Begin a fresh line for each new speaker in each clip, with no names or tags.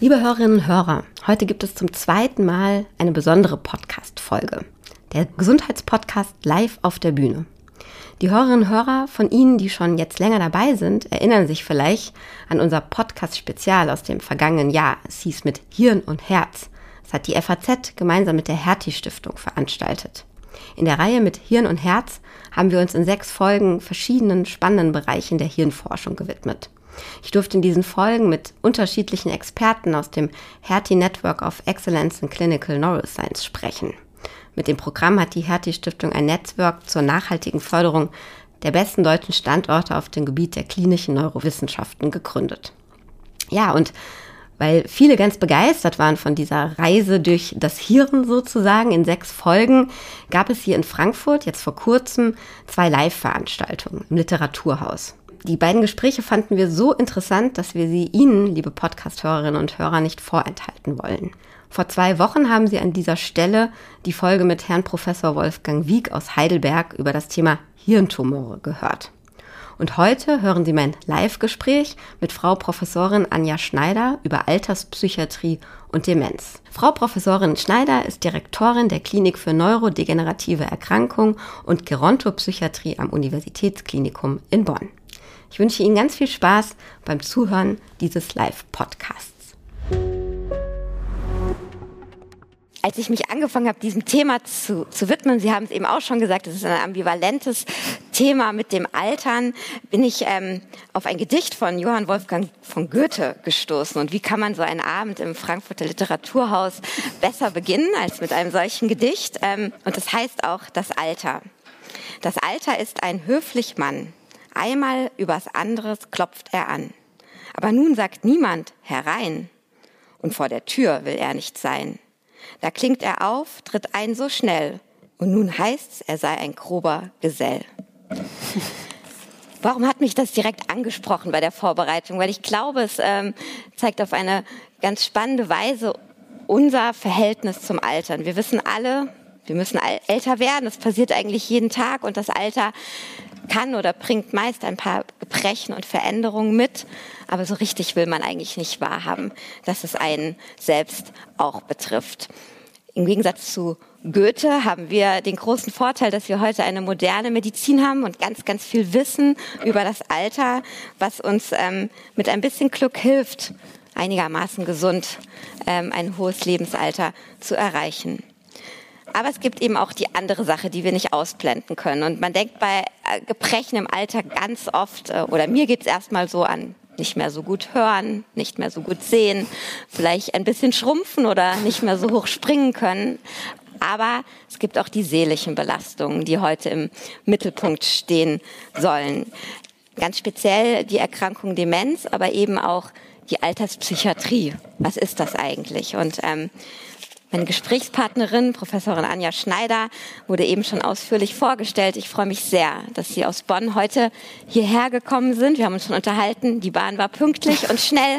Liebe Hörerinnen und Hörer, heute gibt es zum zweiten Mal eine besondere Podcast-Folge. Der Gesundheitspodcast live auf der Bühne. Die Hörerinnen und Hörer von Ihnen, die schon jetzt länger dabei sind, erinnern sich vielleicht an unser Podcast-Spezial aus dem vergangenen Jahr. Es hieß mit Hirn und Herz. Das hat die FAZ gemeinsam mit der Hertie-Stiftung veranstaltet. In der Reihe mit Hirn und Herz haben wir uns in sechs Folgen verschiedenen spannenden Bereichen der Hirnforschung gewidmet. Ich durfte in diesen Folgen mit unterschiedlichen Experten aus dem Hertie Network of Excellence in Clinical Neuroscience sprechen. Mit dem Programm hat die Hertie Stiftung ein Netzwerk zur nachhaltigen Förderung der besten deutschen Standorte auf dem Gebiet der klinischen Neurowissenschaften gegründet. Ja, und weil viele ganz begeistert waren von dieser Reise durch das Hirn sozusagen in sechs Folgen, gab es hier in Frankfurt jetzt vor kurzem zwei Live-Veranstaltungen im Literaturhaus. Die beiden Gespräche fanden wir so interessant, dass wir sie Ihnen, liebe Podcast-Hörerinnen und Hörer, nicht vorenthalten wollen. Vor zwei Wochen haben Sie an dieser Stelle die Folge mit Herrn Professor Wolfgang Wieck aus Heidelberg über das Thema Hirntumore gehört. Und heute hören Sie mein Live-Gespräch mit Frau Professorin Anja Schneider über Alterspsychiatrie und Demenz. Frau Professorin Schneider ist Direktorin der Klinik für neurodegenerative Erkrankungen und Gerontopsychiatrie am Universitätsklinikum in Bonn. Ich wünsche Ihnen ganz viel Spaß beim Zuhören dieses Live-Podcasts. Als ich mich angefangen habe, diesem Thema zu, zu widmen, Sie haben es eben auch schon gesagt, es ist ein ambivalentes Thema mit dem Altern, bin ich ähm, auf ein Gedicht von Johann Wolfgang von Goethe gestoßen. Und wie kann man so einen Abend im Frankfurter Literaturhaus besser beginnen als mit einem solchen Gedicht? Ähm, und das heißt auch das Alter. Das Alter ist ein höflich Mann. Einmal übers anderes klopft er an. Aber nun sagt niemand herein. Und vor der Tür will er nicht sein. Da klingt er auf, tritt ein so schnell. Und nun heißt's, er sei ein grober Gesell. Warum hat mich das direkt angesprochen bei der Vorbereitung? Weil ich glaube, es ähm, zeigt auf eine ganz spannende Weise unser Verhältnis zum Altern. Wir wissen alle, wir müssen älter werden. Das passiert eigentlich jeden Tag und das Alter kann oder bringt meist ein paar Gebrechen und Veränderungen mit, aber so richtig will man eigentlich nicht wahrhaben, dass es einen selbst auch betrifft. Im Gegensatz zu Goethe haben wir den großen Vorteil, dass wir heute eine moderne Medizin haben und ganz, ganz viel Wissen über das Alter, was uns ähm, mit ein bisschen Glück hilft, einigermaßen gesund ähm, ein hohes Lebensalter zu erreichen. Aber es gibt eben auch die andere Sache, die wir nicht ausblenden können. Und man denkt bei äh, Gebrechen im Alter ganz oft, äh, oder mir geht es erstmal so an, nicht mehr so gut hören, nicht mehr so gut sehen, vielleicht ein bisschen schrumpfen oder nicht mehr so hoch springen können. Aber es gibt auch die seelischen Belastungen, die heute im Mittelpunkt stehen sollen. Ganz speziell die Erkrankung Demenz, aber eben auch die Alterspsychiatrie. Was ist das eigentlich? Und ähm, meine Gesprächspartnerin, Professorin Anja Schneider, wurde eben schon ausführlich vorgestellt. Ich freue mich sehr, dass Sie aus Bonn heute hierher gekommen sind. Wir haben uns schon unterhalten. Die Bahn war pünktlich und schnell,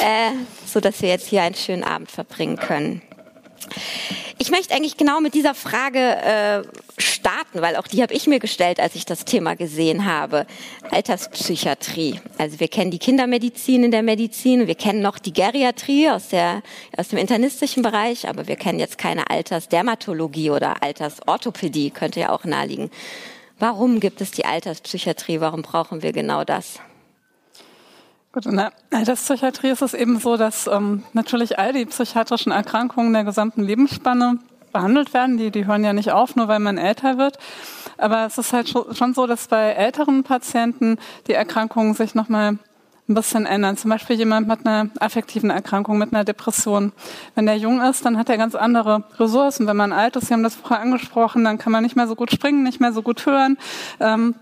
äh, so dass wir jetzt hier einen schönen Abend verbringen können. Ich möchte eigentlich genau mit dieser Frage äh, starten, weil auch die habe ich mir gestellt, als ich das Thema gesehen habe. Alterspsychiatrie. Also wir kennen die Kindermedizin in der Medizin, wir kennen noch die Geriatrie aus, der, aus dem internistischen Bereich, aber wir kennen jetzt keine Altersdermatologie oder Altersorthopädie, könnte ja auch naheliegen. Warum gibt es die Alterspsychiatrie? Warum brauchen wir genau das?
Gut, in der Alterspsychiatrie ist es eben so, dass ähm, natürlich all die psychiatrischen Erkrankungen der gesamten Lebensspanne behandelt werden. Die, die hören ja nicht auf, nur weil man älter wird. Aber es ist halt schon so, dass bei älteren Patienten die Erkrankungen sich nochmal ein bisschen ändern. Zum Beispiel jemand mit einer affektiven Erkrankung, mit einer Depression. Wenn der jung ist, dann hat er ganz andere Ressourcen. Wenn man alt ist, Sie haben das vorher angesprochen, dann kann man nicht mehr so gut springen, nicht mehr so gut hören. Ähm,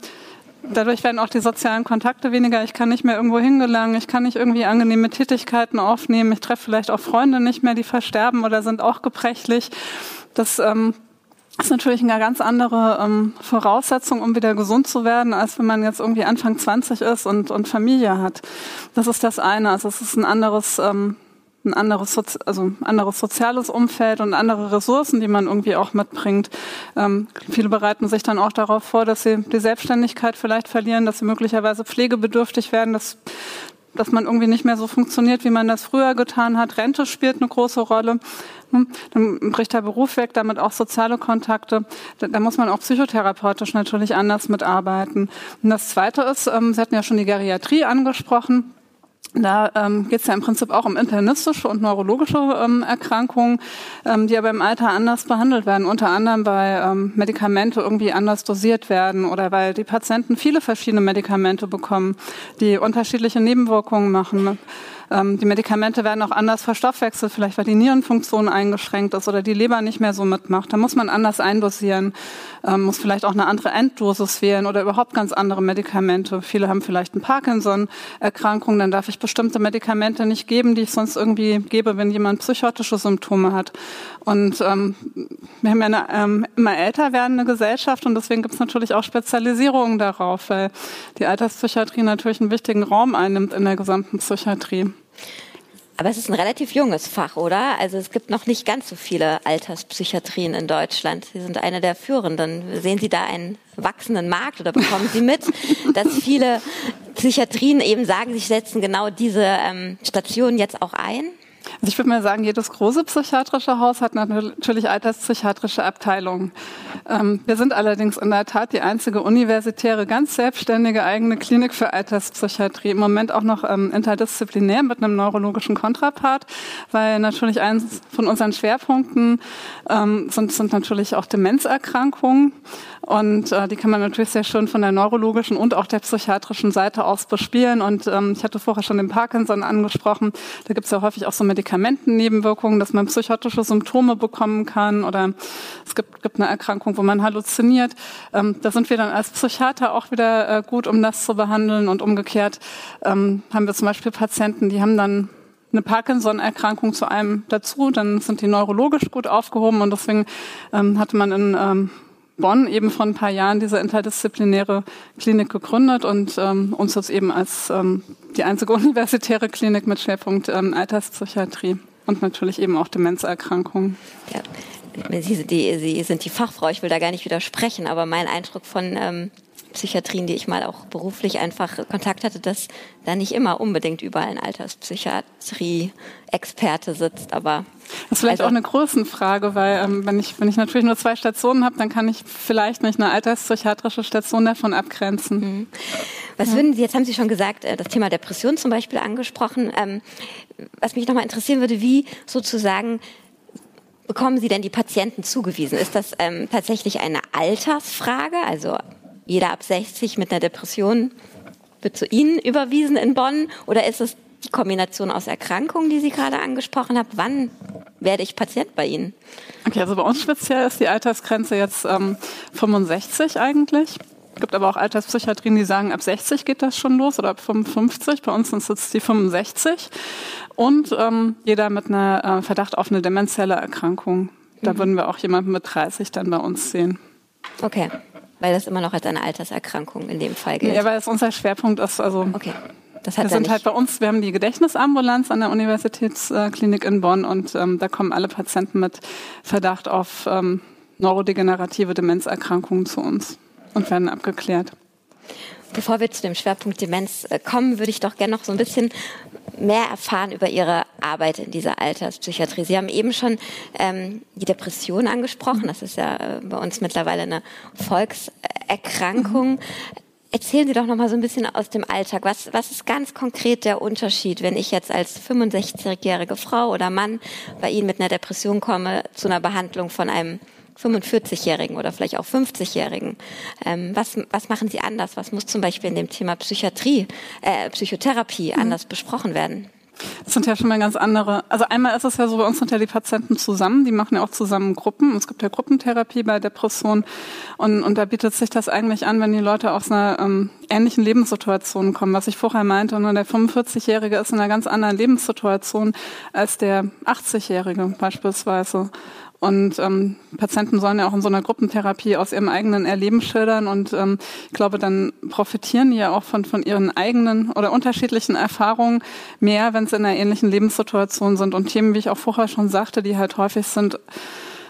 Dadurch werden auch die sozialen Kontakte weniger. Ich kann nicht mehr irgendwo hingelangen. Ich kann nicht irgendwie angenehme Tätigkeiten aufnehmen. Ich treffe vielleicht auch Freunde nicht mehr, die versterben oder sind auch gebrechlich. Das ähm, ist natürlich eine ganz andere ähm, Voraussetzung, um wieder gesund zu werden, als wenn man jetzt irgendwie Anfang 20 ist und, und Familie hat. Das ist das eine. Also es ist ein anderes ähm, ein anderes, Sozi also anderes soziales Umfeld und andere Ressourcen, die man irgendwie auch mitbringt. Ähm, viele bereiten sich dann auch darauf vor, dass sie die Selbstständigkeit vielleicht verlieren, dass sie möglicherweise pflegebedürftig werden, dass dass man irgendwie nicht mehr so funktioniert, wie man das früher getan hat. Rente spielt eine große Rolle. Hm, dann bricht der Beruf weg, damit auch soziale Kontakte. Da, da, muss man auch psychotherapeutisch natürlich anders mitarbeiten. Und das Zweite ist, ähm, Sie hatten ja schon die Geriatrie angesprochen. Da ähm, geht es ja im Prinzip auch um internistische und neurologische ähm, Erkrankungen, ähm, die aber im Alter anders behandelt werden, unter anderem weil ähm, Medikamente irgendwie anders dosiert werden oder weil die Patienten viele verschiedene Medikamente bekommen, die unterschiedliche Nebenwirkungen machen. Ähm, die Medikamente werden auch anders verstoffwechselt, vielleicht weil die Nierenfunktion eingeschränkt ist oder die Leber nicht mehr so mitmacht. Da muss man anders eindosieren, ähm, muss vielleicht auch eine andere Enddosis wählen oder überhaupt ganz andere Medikamente. Viele haben vielleicht eine Parkinson-Erkrankung, dann darf ich bestimmte Medikamente nicht geben, die ich sonst irgendwie gebe, wenn jemand psychotische Symptome hat. Und ähm, wir haben ja eine ähm, immer älter werdende Gesellschaft und deswegen gibt es natürlich auch Spezialisierungen darauf, weil die Alterspsychiatrie natürlich einen wichtigen Raum einnimmt in der gesamten Psychiatrie.
Aber es ist ein relativ junges Fach, oder? Also es gibt noch nicht ganz so viele Alterspsychiatrien in Deutschland. Sie sind eine der führenden. Sehen Sie da einen wachsenden Markt oder bekommen Sie mit, dass viele Psychiatrien eben sagen, sie setzen genau diese ähm, Stationen jetzt auch ein?
Also ich würde mal sagen, jedes große psychiatrische Haus hat natürlich alterspsychiatrische Abteilungen. Ähm, wir sind allerdings in der Tat die einzige universitäre, ganz selbstständige eigene Klinik für Alterspsychiatrie. Im Moment auch noch ähm, interdisziplinär mit einem neurologischen Kontrapart, weil natürlich eins von unseren Schwerpunkten ähm, sind, sind natürlich auch Demenzerkrankungen. Und äh, die kann man natürlich sehr schön von der neurologischen und auch der psychiatrischen Seite aus bespielen. Und ähm, ich hatte vorher schon den Parkinson angesprochen. Da gibt es ja häufig auch so Medikamentennebenwirkungen, dass man psychotische Symptome bekommen kann oder es gibt, gibt eine Erkrankung, wo man halluziniert. Ähm, da sind wir dann als Psychiater auch wieder äh, gut, um das zu behandeln und umgekehrt ähm, haben wir zum Beispiel Patienten, die haben dann eine Parkinson-Erkrankung zu einem dazu, dann sind die neurologisch gut aufgehoben und deswegen ähm, hatte man in ähm, Bonn eben vor ein paar Jahren diese interdisziplinäre Klinik gegründet und ähm, uns jetzt eben als ähm, die einzige universitäre Klinik mit Schwerpunkt ähm, Alterspsychiatrie und natürlich eben auch Demenzerkrankungen.
Ja. Sie, die, Sie sind die Fachfrau, ich will da gar nicht widersprechen, aber mein Eindruck von ähm, Psychiatrien, die ich mal auch beruflich einfach Kontakt hatte, dass da nicht immer unbedingt überall ein Alterspsychiatrie-Experte sitzt, aber
das ist vielleicht also, auch eine Größenfrage, weil ähm, wenn ich wenn ich natürlich nur zwei Stationen habe, dann kann ich vielleicht nicht eine alterspsychiatrische Station davon abgrenzen. Mhm.
Was ja. würden Sie jetzt haben Sie schon gesagt, äh, das Thema Depression zum Beispiel angesprochen. Ähm, was mich nochmal interessieren würde, wie sozusagen bekommen Sie denn die Patienten zugewiesen? Ist das ähm, tatsächlich eine Altersfrage? Also jeder ab 60 mit einer Depression wird zu Ihnen überwiesen in Bonn? Oder ist es die Kombination aus Erkrankungen, die Sie gerade angesprochen haben? Wann werde ich Patient bei Ihnen?
Okay, also bei uns speziell ist die Altersgrenze jetzt ähm, 65 eigentlich. Es gibt aber auch Alterspsychiatrien, die sagen, ab 60 geht das schon los oder ab 55. Bei uns sind es jetzt die 65. Und ähm, jeder mit einer äh, Verdacht auf eine demenzielle Erkrankung. Da mhm. würden wir auch jemanden mit 30 dann bei uns sehen.
Okay weil das immer noch als eine Alterserkrankung in dem Fall gilt.
Ja, weil es unser Schwerpunkt ist. Also
okay. Das hat
wir sind halt bei uns, wir haben die Gedächtnisambulanz an der Universitätsklinik in Bonn und ähm, da kommen alle Patienten mit Verdacht auf ähm, neurodegenerative Demenzerkrankungen zu uns und werden abgeklärt.
Bevor wir zu dem Schwerpunkt Demenz äh, kommen, würde ich doch gerne noch so ein bisschen mehr erfahren über Ihre Arbeit in dieser Alterspsychiatrie. Sie haben eben schon ähm, die Depression angesprochen. Das ist ja äh, bei uns mittlerweile eine Volkserkrankung. Mhm. Erzählen Sie doch noch mal so ein bisschen aus dem Alltag. Was, was ist ganz konkret der Unterschied, wenn ich jetzt als 65-jährige Frau oder Mann bei Ihnen mit einer Depression komme zu einer Behandlung von einem 45-Jährigen oder vielleicht auch 50-Jährigen. Ähm, was, was machen Sie anders? Was muss zum Beispiel in dem Thema Psychiatrie, äh, Psychotherapie mhm. anders besprochen werden?
Das sind ja schon mal ganz andere. Also einmal ist es ja so, bei uns sind ja die Patienten zusammen, die machen ja auch zusammen Gruppen. Es gibt ja Gruppentherapie bei Depressionen und, und da bietet sich das eigentlich an, wenn die Leute aus einer ähm, ähnlichen Lebenssituation kommen. Was ich vorher meinte, und der 45-Jährige ist in einer ganz anderen Lebenssituation als der 80-Jährige beispielsweise. Und ähm, Patienten sollen ja auch in so einer Gruppentherapie aus ihrem eigenen Erleben schildern. Und ähm, ich glaube, dann profitieren die ja auch von, von ihren eigenen oder unterschiedlichen Erfahrungen mehr, wenn sie in einer ähnlichen Lebenssituation sind. Und Themen, wie ich auch vorher schon sagte, die halt häufig sind,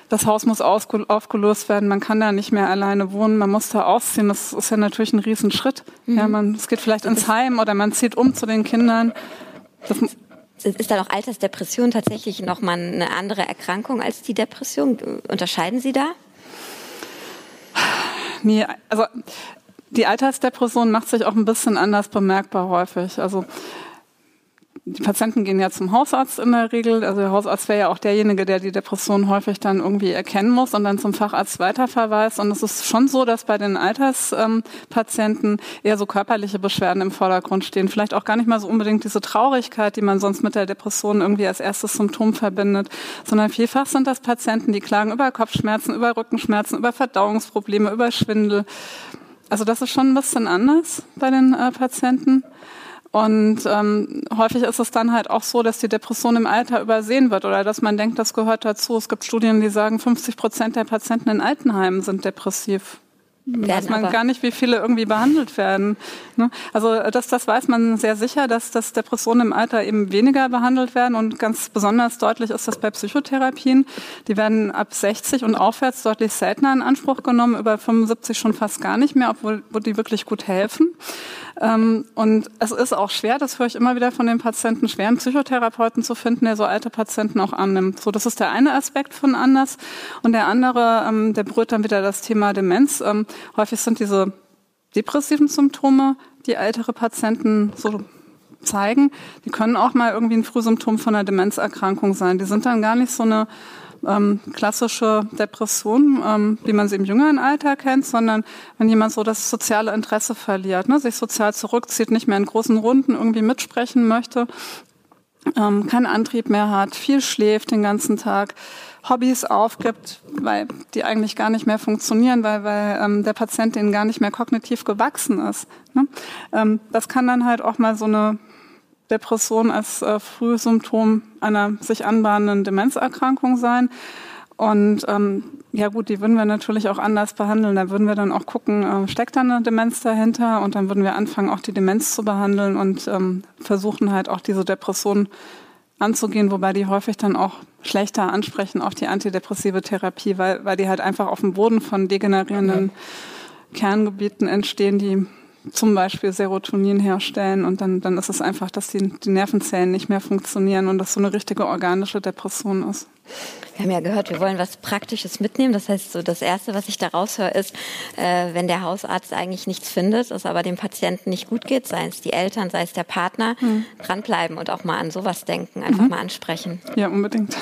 das Haus muss aufgelöst werden, man kann da nicht mehr alleine wohnen, man muss da ausziehen. Das ist ja natürlich ein Riesenschritt. Mhm. Ja, man, es geht vielleicht ins Heim oder man zieht um zu den Kindern.
Das ist da auch Altersdepression tatsächlich nochmal eine andere Erkrankung als die Depression? Unterscheiden Sie da?
Nee, also die Altersdepression macht sich auch ein bisschen anders bemerkbar häufig. Also die Patienten gehen ja zum Hausarzt in der Regel. Also der Hausarzt wäre ja auch derjenige, der die Depression häufig dann irgendwie erkennen muss und dann zum Facharzt weiterverweist. Und es ist schon so, dass bei den Alterspatienten eher so körperliche Beschwerden im Vordergrund stehen. Vielleicht auch gar nicht mal so unbedingt diese Traurigkeit, die man sonst mit der Depression irgendwie als erstes Symptom verbindet, sondern vielfach sind das Patienten, die klagen über Kopfschmerzen, über Rückenschmerzen, über Verdauungsprobleme, über Schwindel. Also das ist schon ein bisschen anders bei den äh, Patienten. Und ähm, häufig ist es dann halt auch so, dass die Depression im Alter übersehen wird oder dass man denkt, das gehört dazu. Es gibt Studien, die sagen, 50 Prozent der Patienten in Altenheimen sind depressiv weiß man gar nicht, wie viele irgendwie behandelt werden. Ne? Also das, das weiß man sehr sicher, dass, dass Depressionen im Alter eben weniger behandelt werden und ganz besonders deutlich ist das bei Psychotherapien. Die werden ab 60 und aufwärts deutlich seltener in Anspruch genommen, über 75 schon fast gar nicht mehr, obwohl wo die wirklich gut helfen. Ähm, und es ist auch schwer, das höre ich immer wieder von den Patienten, schwer einen Psychotherapeuten zu finden, der so alte Patienten auch annimmt. So, das ist der eine Aspekt von anders. Und der andere, ähm, der berührt dann wieder das Thema Demenz. Häufig sind diese depressiven Symptome, die ältere Patienten so zeigen, die können auch mal irgendwie ein Frühsymptom von einer Demenzerkrankung sein. Die sind dann gar nicht so eine ähm, klassische Depression, ähm, wie man sie im jüngeren Alter kennt, sondern wenn jemand so das soziale Interesse verliert, ne, sich sozial zurückzieht, nicht mehr in großen Runden irgendwie mitsprechen möchte, ähm, keinen Antrieb mehr hat, viel schläft den ganzen Tag, Hobbys aufgibt, weil die eigentlich gar nicht mehr funktionieren, weil, weil ähm, der Patient denen gar nicht mehr kognitiv gewachsen ist. Ne? Ähm, das kann dann halt auch mal so eine Depression als äh, Frühsymptom einer sich anbahnenden Demenzerkrankung sein. Und ähm, ja gut, die würden wir natürlich auch anders behandeln. Da würden wir dann auch gucken, äh, steckt da eine Demenz dahinter? Und dann würden wir anfangen, auch die Demenz zu behandeln und ähm, versuchen halt auch diese Depression anzugehen, wobei die häufig dann auch schlechter ansprechen auf die antidepressive Therapie, weil, weil die halt einfach auf dem Boden von degenerierenden Kerngebieten entstehen, die zum Beispiel Serotonin herstellen und dann, dann ist es einfach, dass die, die Nervenzellen nicht mehr funktionieren und das so eine richtige organische Depression ist.
Wir haben ja gehört, wir wollen was Praktisches mitnehmen. Das heißt, so das Erste, was ich da raushöre, ist, äh, wenn der Hausarzt eigentlich nichts findet, es aber dem Patienten nicht gut geht, sei es die Eltern, sei es der Partner, mhm. dranbleiben und auch mal an sowas denken, einfach mhm. mal ansprechen.
Ja, unbedingt.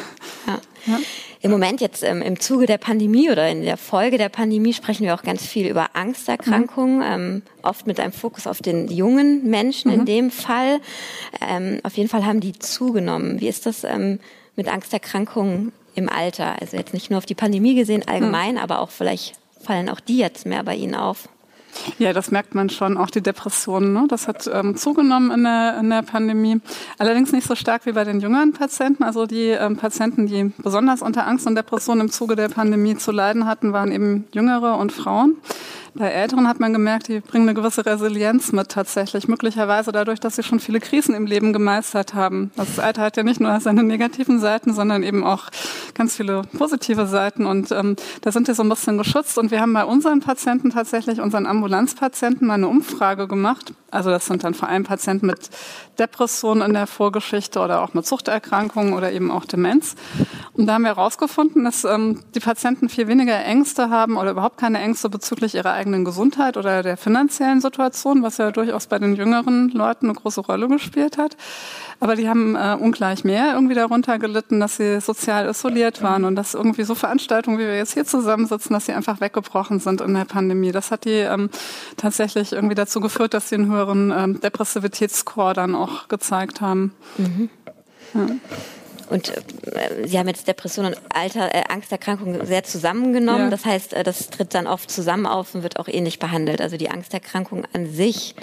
Ja. ja. Im Moment jetzt ähm, im Zuge der Pandemie oder in der Folge der Pandemie sprechen wir auch ganz viel über Angsterkrankungen, mhm. ähm, oft mit einem Fokus auf den jungen Menschen in mhm. dem Fall. Ähm, auf jeden Fall haben die zugenommen. Wie ist das ähm, mit Angsterkrankungen im Alter? Also jetzt nicht nur auf die Pandemie gesehen allgemein, mhm. aber auch vielleicht fallen auch die jetzt mehr bei Ihnen auf.
Ja, das merkt man schon, auch die Depressionen. Ne? Das hat ähm, zugenommen in der, in der Pandemie. Allerdings nicht so stark wie bei den jüngeren Patienten. Also die ähm, Patienten, die besonders unter Angst und Depressionen im Zuge der Pandemie zu leiden hatten, waren eben Jüngere und Frauen. Bei Älteren hat man gemerkt, die bringen eine gewisse Resilienz mit tatsächlich. Möglicherweise dadurch, dass sie schon viele Krisen im Leben gemeistert haben. Das Alter hat ja nicht nur seine negativen Seiten, sondern eben auch ganz viele positive Seiten. Und ähm, da sind wir so ein bisschen geschützt. Und wir haben bei unseren Patienten tatsächlich, unseren Ambulanzpatienten, mal eine Umfrage gemacht. Also das sind dann vor allem Patienten mit Depressionen in der Vorgeschichte oder auch mit Suchterkrankungen oder eben auch Demenz. Und da haben wir herausgefunden, dass ähm, die Patienten viel weniger Ängste haben oder überhaupt keine Ängste bezüglich ihrer eigenen Gesundheit oder der finanziellen Situation, was ja durchaus bei den jüngeren Leuten eine große Rolle gespielt hat. Aber die haben äh, ungleich mehr irgendwie darunter gelitten, dass sie sozial isoliert waren und dass irgendwie so Veranstaltungen, wie wir jetzt hier zusammensitzen, dass sie einfach weggebrochen sind in der Pandemie. Das hat die ähm, tatsächlich irgendwie dazu geführt, dass sie einen höheren ähm, Depressivitätsscore dann auch gezeigt haben. Mhm.
Ja. Und äh, Sie haben jetzt Depression und Alter, äh, Angsterkrankungen sehr zusammengenommen. Ja. Das heißt, äh, das tritt dann oft zusammen auf und wird auch ähnlich behandelt. Also die Angsterkrankung an sich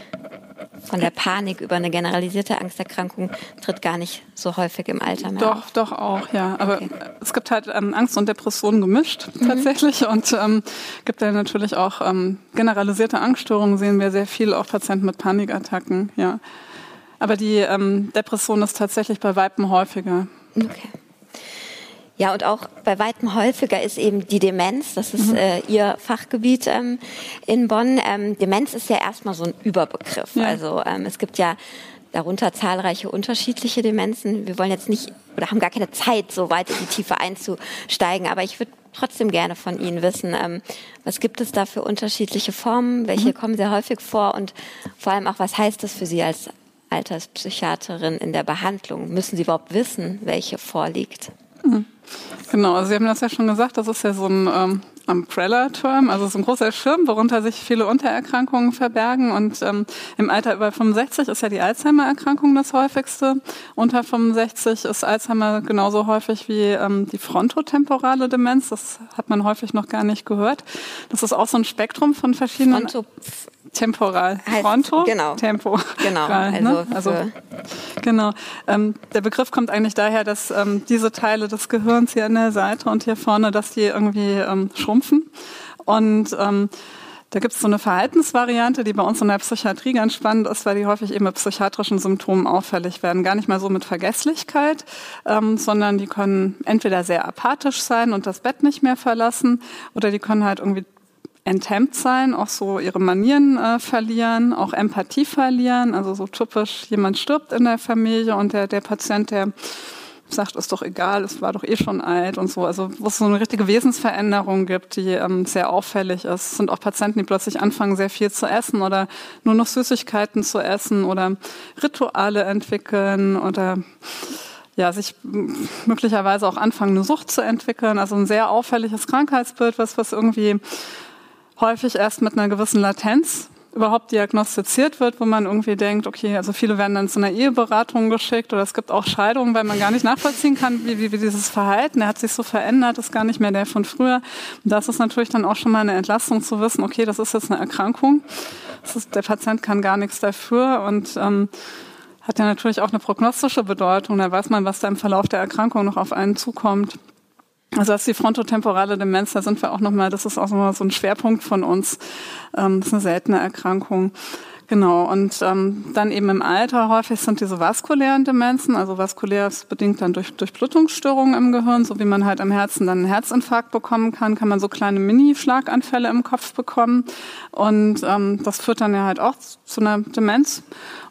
von der Panik über eine generalisierte Angsterkrankung tritt gar nicht so häufig im Alter mehr
Doch,
auf.
doch auch, ja. Aber okay. es gibt halt ähm, Angst und Depressionen gemischt mhm. tatsächlich und ähm, gibt ja natürlich auch ähm, generalisierte Angststörungen, sehen wir sehr viel, auch Patienten mit Panikattacken, ja. Aber die ähm, Depression ist tatsächlich bei Weiben häufiger.
Okay. Ja, und auch bei weitem häufiger ist eben die Demenz. Das ist mhm. äh, Ihr Fachgebiet ähm, in Bonn. Ähm, Demenz ist ja erstmal so ein Überbegriff. Ja. Also ähm, es gibt ja darunter zahlreiche unterschiedliche Demenzen. Wir wollen jetzt nicht oder haben gar keine Zeit, so weit in die Tiefe einzusteigen. Aber ich würde trotzdem gerne von Ihnen wissen, ähm, was gibt es da für unterschiedliche Formen? Welche mhm. kommen sehr häufig vor? Und vor allem auch, was heißt das für Sie als Alterspsychiaterin in der Behandlung? Müssen Sie überhaupt wissen, welche vorliegt?
Mhm. Genau, also Sie haben das ja schon gesagt, das ist ja so ein ähm, Umbrella-Term, also so ein großer Schirm, worunter sich viele Untererkrankungen verbergen. Und ähm, im Alter über 65 ist ja die Alzheimer-Erkrankung das häufigste. Unter 65 ist Alzheimer genauso häufig wie ähm, die frontotemporale Demenz. Das hat man häufig noch gar nicht gehört. Das ist auch so ein Spektrum von verschiedenen.
Fronto
temporal. Heißt, Fronto,
genau.
Tempo.
Genau.
Ne? Also, also genau. Ähm, der Begriff kommt eigentlich daher, dass ähm, diese Teile des Gehirns hier an der Seite und hier vorne, dass die irgendwie ähm, schrumpfen. Und ähm, da gibt es so eine Verhaltensvariante, die bei uns in der Psychiatrie ganz spannend ist, weil die häufig eben mit psychiatrischen Symptomen auffällig werden. Gar nicht mal so mit Vergesslichkeit, ähm, sondern die können entweder sehr apathisch sein und das Bett nicht mehr verlassen oder die können halt irgendwie enthemmt sein, auch so ihre Manieren äh, verlieren, auch Empathie verlieren. Also so typisch, jemand stirbt in der Familie und der, der Patient, der sagt, ist doch egal, es war doch eh schon alt und so. Also wo es so eine richtige Wesensveränderung gibt, die ähm, sehr auffällig ist. Es sind auch Patienten, die plötzlich anfangen, sehr viel zu essen oder nur noch Süßigkeiten zu essen oder Rituale entwickeln oder ja, sich möglicherweise auch anfangen, eine Sucht zu entwickeln. Also ein sehr auffälliges Krankheitsbild, was, was irgendwie häufig erst mit einer gewissen Latenz überhaupt diagnostiziert wird, wo man irgendwie denkt, okay, also viele werden dann zu einer Eheberatung geschickt oder es gibt auch Scheidungen, weil man gar nicht nachvollziehen kann, wie, wie, wie dieses Verhalten, der hat sich so verändert, ist gar nicht mehr der von früher. Und das ist natürlich dann auch schon mal eine Entlastung zu wissen, okay, das ist jetzt eine Erkrankung, ist, der Patient kann gar nichts dafür und ähm, hat ja natürlich auch eine prognostische Bedeutung. Da weiß man, was da im Verlauf der Erkrankung noch auf einen zukommt. Also das ist die frontotemporale Demenz, da sind wir auch nochmal, das ist auch nochmal so ein Schwerpunkt von uns. Ähm, das ist eine seltene Erkrankung. Genau, und ähm, dann eben im Alter häufig sind diese vaskulären Demenzen, also vaskulär ist bedingt dann durch, durch Blutungsstörungen im Gehirn, so wie man halt am Herzen dann einen Herzinfarkt bekommen kann, kann man so kleine Mini-Schlaganfälle im Kopf bekommen. Und ähm, das führt dann ja halt auch zu einer Demenz.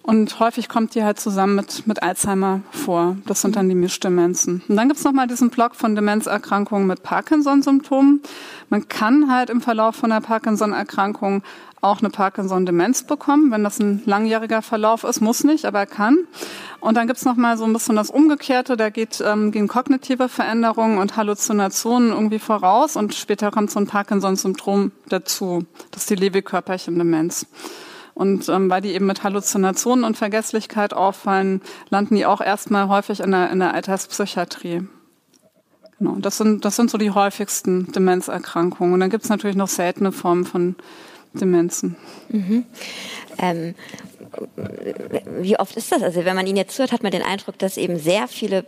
Und häufig kommt die halt zusammen mit, mit Alzheimer vor. Das sind dann die Mischdemenzen. Und dann gibt's noch mal diesen Block von Demenzerkrankungen mit Parkinson-Symptomen. Man kann halt im Verlauf von einer Parkinson-Erkrankung auch eine Parkinson-Demenz bekommen, wenn das ein langjähriger Verlauf ist. Muss nicht, aber er kann. Und dann gibt's noch mal so ein bisschen das Umgekehrte. Da geht, ähm, gehen kognitive Veränderungen und Halluzinationen irgendwie voraus. Und später kommt so ein Parkinson-Symptom dazu. Das ist die Lewy-Körperchen-Demenz. Und ähm, weil die eben mit Halluzinationen und Vergesslichkeit auffallen, landen die auch erstmal häufig in der, in der Alterspsychiatrie. Genau, das sind, das sind so die häufigsten Demenzerkrankungen. Und dann gibt es natürlich noch seltene Formen von Demenzen.
Mhm. Ähm, wie oft ist das? Also wenn man Ihnen jetzt zuhört, hat man den Eindruck, dass eben sehr viele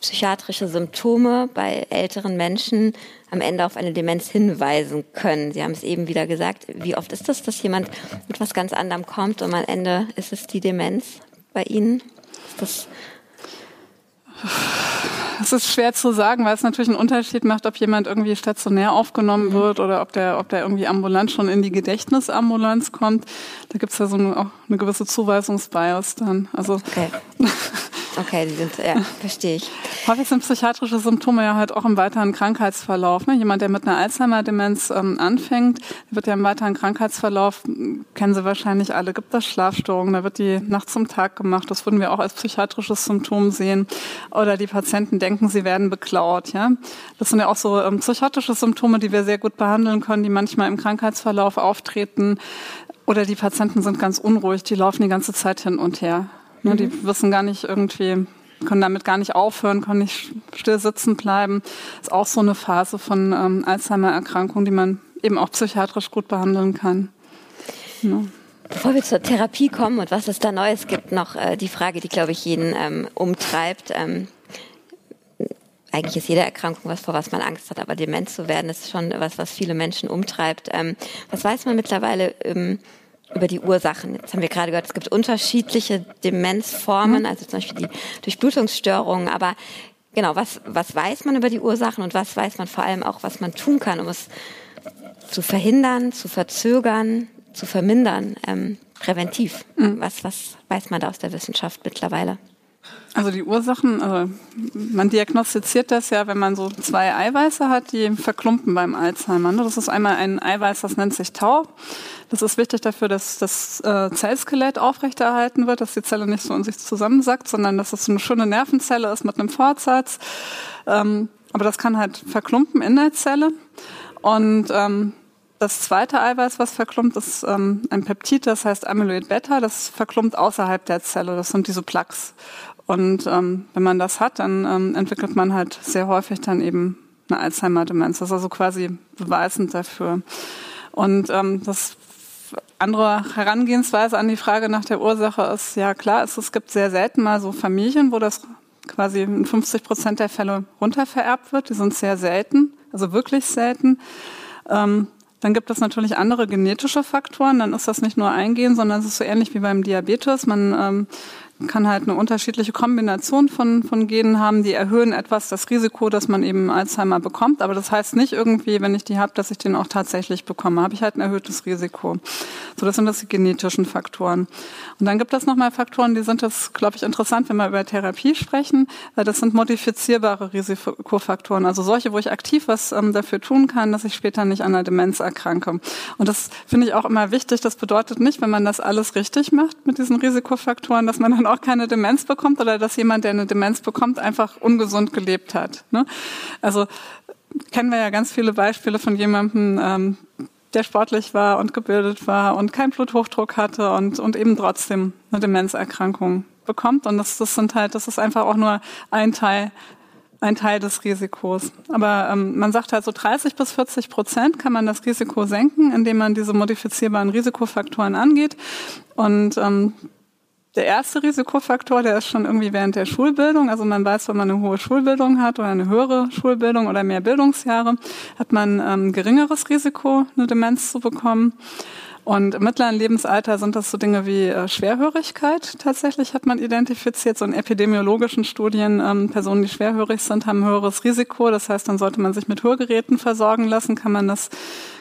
psychiatrische Symptome bei älteren Menschen am Ende auf eine Demenz hinweisen können. Sie haben es eben wieder gesagt. Wie oft ist das, dass jemand mit was ganz anderem kommt und am Ende ist es die Demenz bei Ihnen? Ist das
es ist schwer zu sagen, weil es natürlich einen Unterschied macht, ob jemand irgendwie stationär aufgenommen mhm. wird oder ob der, ob der irgendwie ambulant schon in die Gedächtnisambulanz kommt. Da gibt es ja so eine, auch eine gewisse Zuweisungsbias dann. Also
okay. Okay, die sind, ja, verstehe ich.
Häufig sind psychiatrische Symptome ja halt auch im weiteren Krankheitsverlauf. Ne? Jemand, der mit einer Alzheimer-Demenz ähm, anfängt, wird ja im weiteren Krankheitsverlauf, kennen Sie wahrscheinlich alle, gibt das Schlafstörungen, da wird die Nacht zum Tag gemacht. Das würden wir auch als psychiatrisches Symptom sehen. Oder die Patienten denken, sie werden beklaut. Ja? Das sind ja auch so ähm, psychiatrische Symptome, die wir sehr gut behandeln können, die manchmal im Krankheitsverlauf auftreten. Oder die Patienten sind ganz unruhig, die laufen die ganze Zeit hin und her. Ne, mhm. Die wissen gar nicht irgendwie, können damit gar nicht aufhören, können nicht still sitzen bleiben. Ist auch so eine Phase von ähm, Alzheimer-Erkrankung, die man eben auch psychiatrisch gut behandeln kann.
Ja. Bevor wir zur Therapie kommen und was es da Neues gibt, noch äh, die Frage, die, glaube ich, jeden ähm, umtreibt. Ähm, eigentlich ist jede Erkrankung was, vor was man Angst hat, aber dement zu werden, ist schon was, was viele Menschen umtreibt. Ähm, was weiß man mittlerweile ähm, über die Ursachen? Jetzt haben wir gerade gehört, es gibt unterschiedliche Demenzformen, mhm. also zum Beispiel die Durchblutungsstörungen, aber genau, was, was weiß man über die Ursachen und was weiß man vor allem auch, was man tun kann, um es zu verhindern, zu verzögern, zu vermindern, ähm, präventiv? Mhm. Was, was weiß man da aus der Wissenschaft mittlerweile?
Also die Ursachen, also man diagnostiziert das ja, wenn man so zwei Eiweiße hat, die verklumpen beim Alzheimer. Ne? Das ist einmal ein Eiweiß, das nennt sich Tau. Das ist wichtig dafür, dass das äh, Zellskelett aufrechterhalten wird, dass die Zelle nicht so in sich zusammensackt, sondern dass es eine schöne Nervenzelle ist mit einem Fortsatz. Ähm, aber das kann halt verklumpen in der Zelle. Und ähm, das zweite Eiweiß, was verklumpt, ist ähm, ein Peptid, das heißt Amyloid Beta. Das verklumpt außerhalb der Zelle. Das sind diese Plaques. Und ähm, wenn man das hat, dann ähm, entwickelt man halt sehr häufig dann eben eine Alzheimer-Demenz. Das ist also quasi beweisend dafür. Und ähm, das andere Herangehensweise an die Frage nach der Ursache ist, ja klar, es, es gibt sehr selten mal so Familien, wo das quasi in 50 Prozent der Fälle runtervererbt wird. Die sind sehr selten, also wirklich selten. Ähm, dann gibt es natürlich andere genetische Faktoren. Dann ist das nicht nur ein Gen, sondern es ist so ähnlich wie beim Diabetes. Man ähm, kann halt eine unterschiedliche Kombination von, von Genen haben, die erhöhen etwas das Risiko, dass man eben Alzheimer bekommt. Aber das heißt nicht irgendwie, wenn ich die habe, dass ich den auch tatsächlich bekomme. Habe ich halt ein erhöhtes Risiko. So, das sind das die genetischen Faktoren. Und dann gibt es nochmal Faktoren, die sind das, glaube ich, interessant, wenn wir über Therapie sprechen, weil das sind modifizierbare Risikofaktoren. Also solche, wo ich aktiv was ähm, dafür tun kann, dass ich später nicht an einer Demenz erkranke. Und das finde ich auch immer wichtig. Das bedeutet nicht, wenn man das alles richtig macht mit diesen Risikofaktoren, dass man dann auch keine Demenz bekommt oder dass jemand, der eine Demenz bekommt, einfach ungesund gelebt hat. Ne? Also kennen wir ja ganz viele Beispiele von jemandem, ähm, der sportlich war und gebildet war und keinen Bluthochdruck hatte und, und eben trotzdem eine Demenzerkrankung bekommt. Und das, das sind halt, das ist einfach auch nur ein Teil, ein Teil des Risikos. Aber ähm, man sagt halt so 30 bis 40 Prozent kann man das Risiko senken, indem man diese modifizierbaren Risikofaktoren angeht. Und ähm, der erste Risikofaktor, der ist schon irgendwie während der Schulbildung. Also man weiß, wenn man eine hohe Schulbildung hat oder eine höhere Schulbildung oder mehr Bildungsjahre, hat man ähm, geringeres Risiko, eine Demenz zu bekommen. Und im mittleren Lebensalter sind das so Dinge wie äh, Schwerhörigkeit. Tatsächlich hat man identifiziert, so in epidemiologischen Studien, ähm, Personen, die schwerhörig sind, haben ein höheres Risiko. Das heißt, dann sollte man sich mit Hörgeräten versorgen lassen, kann man das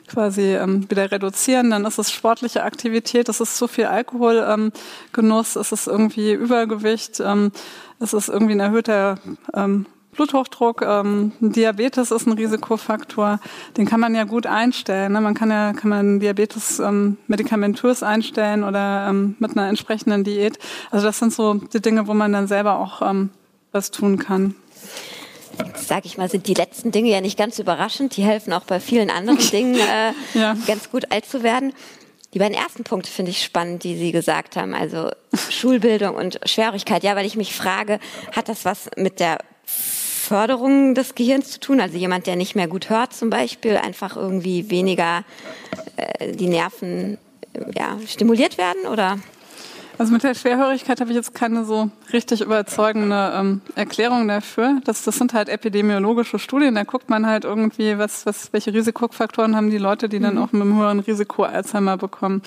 quasi ähm, wieder reduzieren. Dann ist es sportliche Aktivität, es ist zu viel Alkoholgenuss, ähm, es ist irgendwie Übergewicht, ähm, es ist irgendwie ein erhöhter ähm, Bluthochdruck, ähm, Diabetes ist ein Risikofaktor, den kann man ja gut einstellen. Ne? Man kann ja kann man Diabetes ähm, medikamentös einstellen oder ähm, mit einer entsprechenden Diät. Also das sind so die Dinge, wo man dann selber auch ähm, was tun kann.
Sag ich mal, sind die letzten Dinge ja nicht ganz überraschend. Die helfen auch bei vielen anderen Dingen äh, ja. ganz gut alt zu werden. Die beiden ersten Punkte finde ich spannend, die Sie gesagt haben, also Schulbildung und Schwierigkeit. Ja, weil ich mich frage, hat das was mit der Förderung des Gehirns zu tun. Also jemand, der nicht mehr gut hört zum Beispiel, einfach irgendwie weniger äh, die Nerven ja, stimuliert werden oder?
Also mit der Schwerhörigkeit habe ich jetzt keine so richtig überzeugende ähm, Erklärung dafür. Das, das sind halt epidemiologische Studien. Da guckt man halt irgendwie, was, was, welche Risikofaktoren haben die Leute, die dann mhm. auch mit einem höheren Risiko Alzheimer bekommen.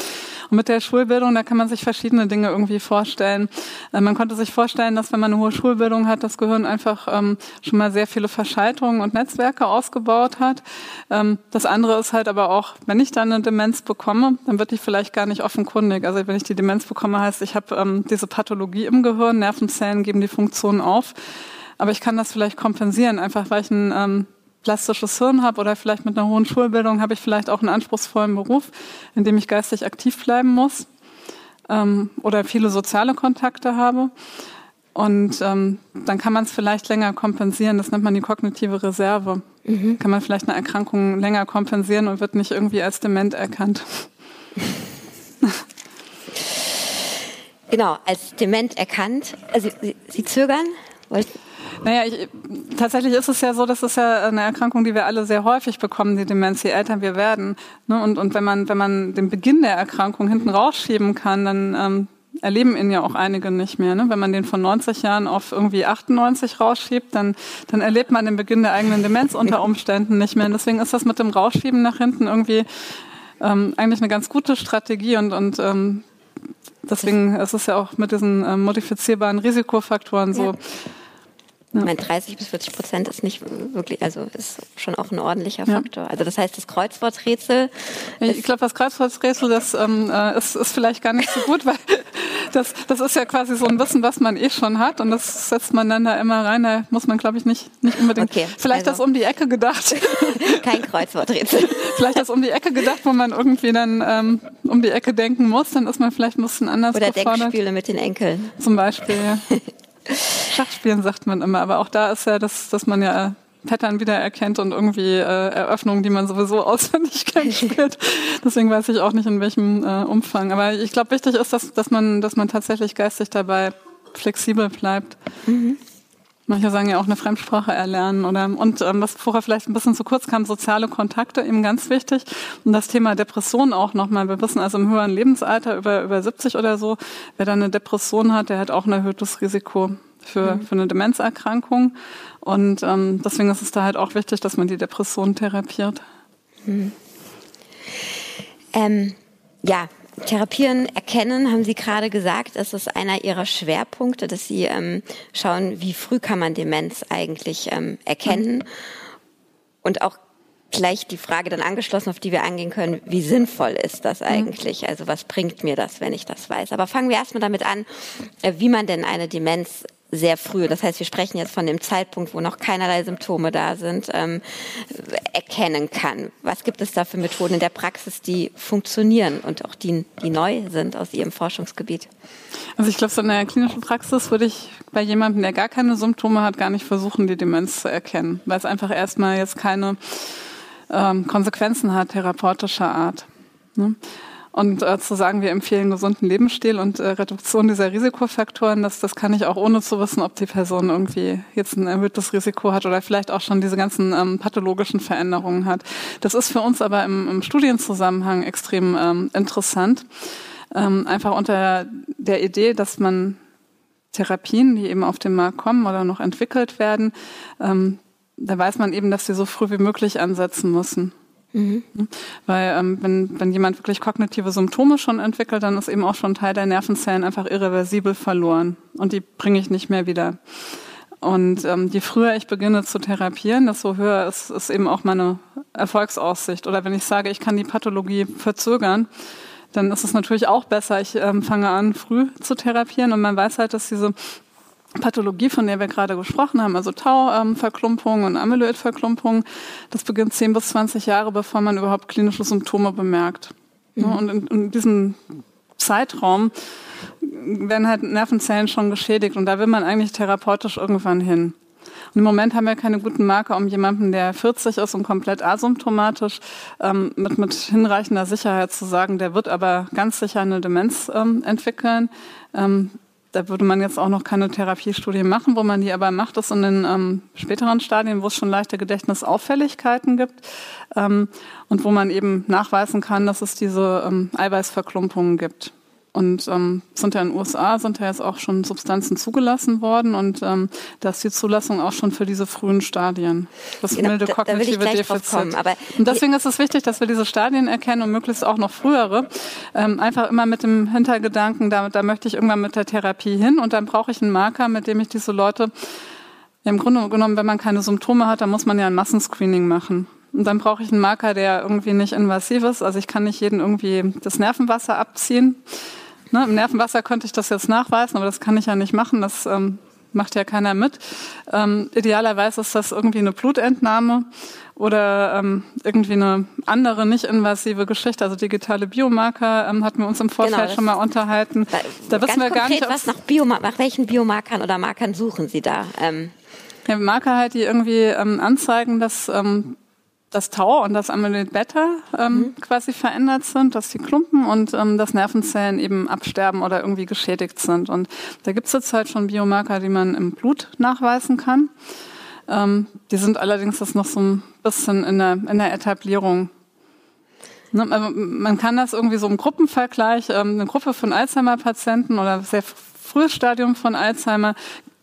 Und mit der Schulbildung, da kann man sich verschiedene Dinge irgendwie vorstellen. Äh, man konnte sich vorstellen, dass wenn man eine hohe Schulbildung hat, das Gehirn einfach ähm, schon mal sehr viele Verschaltungen und Netzwerke ausgebaut hat. Ähm, das andere ist halt aber auch, wenn ich dann eine Demenz bekomme, dann wird die vielleicht gar nicht offenkundig. Also wenn ich die Demenz bekomme, heißt heißt, ich habe ähm, diese Pathologie im Gehirn, Nervenzellen geben die Funktion auf, aber ich kann das vielleicht kompensieren, einfach weil ich ein ähm, plastisches Hirn habe oder vielleicht mit einer hohen Schulbildung habe ich vielleicht auch einen anspruchsvollen Beruf, in dem ich geistig aktiv bleiben muss ähm, oder viele soziale Kontakte habe. Und ähm, dann kann man es vielleicht länger kompensieren. Das nennt man die kognitive Reserve. Mhm. Kann man vielleicht eine Erkrankung länger kompensieren und wird nicht irgendwie als dement erkannt.
Genau, als dement erkannt. Also Sie, Sie zögern?
Naja, ich, tatsächlich ist es ja so, das ist ja eine Erkrankung, die wir alle sehr häufig bekommen, die Demenz, je älter wir werden. Ne? Und, und wenn man, wenn man den Beginn der Erkrankung hinten rausschieben kann, dann ähm, erleben ihn ja auch einige nicht mehr. Ne? Wenn man den von 90 Jahren auf irgendwie 98 rausschiebt, dann, dann erlebt man den Beginn der eigenen Demenz unter Umständen nicht mehr. Und deswegen ist das mit dem Rausschieben nach hinten irgendwie ähm, eigentlich eine ganz gute Strategie und, und ähm, deswegen ist es ja auch mit diesen ähm, modifizierbaren Risikofaktoren so.
Ja ich meine, 30 bis 40 Prozent ist nicht wirklich, also ist schon auch ein ordentlicher Faktor. Ja. Also das heißt, das Kreuzworträtsel.
Ich glaube, das Kreuzworträtsel, das ähm, äh, ist, ist vielleicht gar nicht so gut, weil das, das ist ja quasi so ein Wissen, was man eh schon hat und das setzt man dann da immer rein. Da muss man, glaube ich, nicht, nicht unbedingt. Okay, vielleicht also. das um die Ecke gedacht.
Kein Kreuzworträtsel.
vielleicht das um die Ecke gedacht, wo man irgendwie dann ähm, um die Ecke denken muss, dann ist man vielleicht ein bisschen anders
Oder gefordert. Denkspiele mit den Enkeln.
Zum Beispiel, ja. Schachspielen sagt man immer, aber auch da ist ja das, dass man ja Pattern wiedererkennt und irgendwie äh, Eröffnungen, die man sowieso auswendig kennt, spielt. Deswegen weiß ich auch nicht, in welchem äh, Umfang. Aber ich glaube, wichtig ist, dass, dass, man, dass man tatsächlich geistig dabei flexibel bleibt. Mhm. Manche sagen ja auch eine Fremdsprache erlernen oder und ähm, was vorher vielleicht ein bisschen zu kurz kam, soziale Kontakte eben ganz wichtig und das Thema Depression auch nochmal. Wir wissen also im höheren Lebensalter über über 70 oder so, wer da eine Depression hat, der hat auch ein erhöhtes Risiko für mhm. für eine Demenzerkrankung und ähm, deswegen ist es da halt auch wichtig, dass man die Depression therapiert. Mhm.
Ähm, ja, Therapieren erkennen, haben Sie gerade gesagt, ist es einer Ihrer Schwerpunkte, dass Sie ähm, schauen, wie früh kann man Demenz eigentlich ähm, erkennen und auch gleich die Frage dann angeschlossen, auf die wir angehen können, wie sinnvoll ist das mhm. eigentlich? Also was bringt mir das, wenn ich das weiß? Aber fangen wir erstmal damit an, äh, wie man denn eine Demenz sehr früh, das heißt, wir sprechen jetzt von dem Zeitpunkt, wo noch keinerlei Symptome da sind, ähm, erkennen kann. Was gibt es da für Methoden in der Praxis, die funktionieren und auch die, die neu sind aus Ihrem Forschungsgebiet?
Also ich glaube, so in der klinischen Praxis würde ich bei jemandem, der gar keine Symptome hat, gar nicht versuchen, die Demenz zu erkennen, weil es einfach erstmal jetzt keine ähm, Konsequenzen hat therapeutischer Art. Ne? Und äh, zu sagen, wir empfehlen gesunden Lebensstil und äh, Reduktion dieser Risikofaktoren, das, das kann ich auch ohne zu wissen, ob die Person irgendwie jetzt ein erhöhtes Risiko hat oder vielleicht auch schon diese ganzen ähm, pathologischen Veränderungen hat. Das ist für uns aber im, im Studienzusammenhang extrem ähm, interessant. Ähm, einfach unter der Idee, dass man Therapien, die eben auf den Markt kommen oder noch entwickelt werden, ähm, da weiß man eben, dass sie so früh wie möglich ansetzen müssen. Mhm. Weil ähm, wenn, wenn jemand wirklich kognitive Symptome schon entwickelt, dann ist eben auch schon Teil der Nervenzellen einfach irreversibel verloren und die bringe ich nicht mehr wieder. Und ähm, je früher ich beginne zu therapieren, desto höher ist, ist eben auch meine Erfolgsaussicht. Oder wenn ich sage, ich kann die Pathologie verzögern, dann ist es natürlich auch besser. Ich ähm, fange an, früh zu therapieren und man weiß halt, dass diese Pathologie, von der wir gerade gesprochen haben, also Tauverklumpung und Amyloidverklumpung, das beginnt 10 bis 20 Jahre, bevor man überhaupt klinische Symptome bemerkt. Mhm. Und in, in diesem Zeitraum werden halt Nervenzellen schon geschädigt und da will man eigentlich therapeutisch irgendwann hin. Und im Moment haben wir keine guten Marker, um jemanden, der 40 ist und komplett asymptomatisch, ähm, mit, mit hinreichender Sicherheit zu sagen, der wird aber ganz sicher eine Demenz ähm, entwickeln. Ähm, da würde man jetzt auch noch keine Therapiestudie machen, wo man die aber macht, ist in den ähm, späteren Stadien, wo es schon leichte Gedächtnisauffälligkeiten gibt ähm, und wo man eben nachweisen kann, dass es diese ähm, Eiweißverklumpungen gibt. Und ähm, sind ja in den USA sind ja jetzt auch schon Substanzen zugelassen worden und ähm, da ist die Zulassung auch schon für diese frühen Stadien.
Das genau, milde kognitive da, da Defizit. Kommen,
und deswegen ist es wichtig, dass wir diese Stadien erkennen und möglichst auch noch frühere. Ähm, einfach immer mit dem Hintergedanken, da, da möchte ich irgendwann mit der Therapie hin und dann brauche ich einen Marker, mit dem ich diese Leute im Grunde genommen, wenn man keine Symptome hat, dann muss man ja ein Massenscreening machen. Und dann brauche ich einen Marker, der irgendwie nicht invasiv ist. Also ich kann nicht jeden irgendwie das Nervenwasser abziehen. Ne, Im Nervenwasser könnte ich das jetzt nachweisen, aber das kann ich ja nicht machen. Das ähm, macht ja keiner mit. Ähm, idealerweise ist das irgendwie eine Blutentnahme oder ähm, irgendwie eine andere nicht invasive Geschichte, also digitale Biomarker ähm, hatten wir uns im Vorfeld genau, schon mal unterhalten.
Da, da wissen wir gar nicht, was nach, Biomar nach welchen Biomarkern oder Markern suchen Sie da? Ähm.
Ja, Marker halt, die irgendwie ähm, anzeigen, dass ähm, das Tau und das Amyloid Beta ähm, mhm. quasi verändert sind, dass die Klumpen und ähm, dass Nervenzellen eben absterben oder irgendwie geschädigt sind. Und da gibt es jetzt halt schon Biomarker, die man im Blut nachweisen kann. Ähm, die sind allerdings das noch so ein bisschen in der, in der Etablierung. Ne, also man kann das irgendwie so im Gruppenvergleich, ähm, eine Gruppe von Alzheimer-Patienten oder sehr frühes Stadium von Alzheimer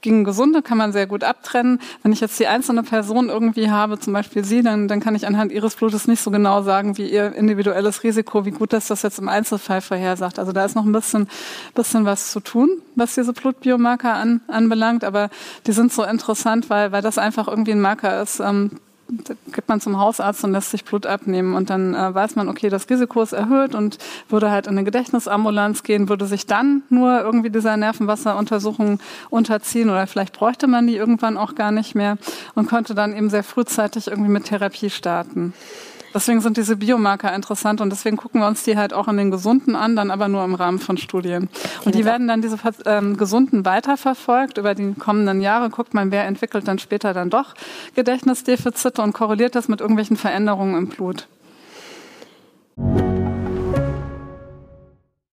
gegen Gesunde kann man sehr gut abtrennen. Wenn ich jetzt die einzelne Person irgendwie habe, zum Beispiel Sie, dann, dann kann ich anhand Ihres Blutes nicht so genau sagen, wie Ihr individuelles Risiko, wie gut das das jetzt im Einzelfall vorhersagt. Also da ist noch ein bisschen, bisschen was zu tun, was diese Blutbiomarker an, anbelangt. Aber die sind so interessant, weil, weil das einfach irgendwie ein Marker ist, ähm, gibt man zum Hausarzt und lässt sich Blut abnehmen und dann äh, weiß man, okay, das Risiko ist erhöht und würde halt in eine Gedächtnisambulanz gehen, würde sich dann nur irgendwie dieser Nervenwasseruntersuchung unterziehen oder vielleicht bräuchte man die irgendwann auch gar nicht mehr und konnte dann eben sehr frühzeitig irgendwie mit Therapie starten. Deswegen sind diese Biomarker interessant und deswegen gucken wir uns die halt auch in den Gesunden an, dann aber nur im Rahmen von Studien. Und die werden dann diese ähm, Gesunden weiterverfolgt über die kommenden Jahre. Guckt man, wer entwickelt dann später dann doch Gedächtnisdefizite und korreliert das mit irgendwelchen Veränderungen im Blut.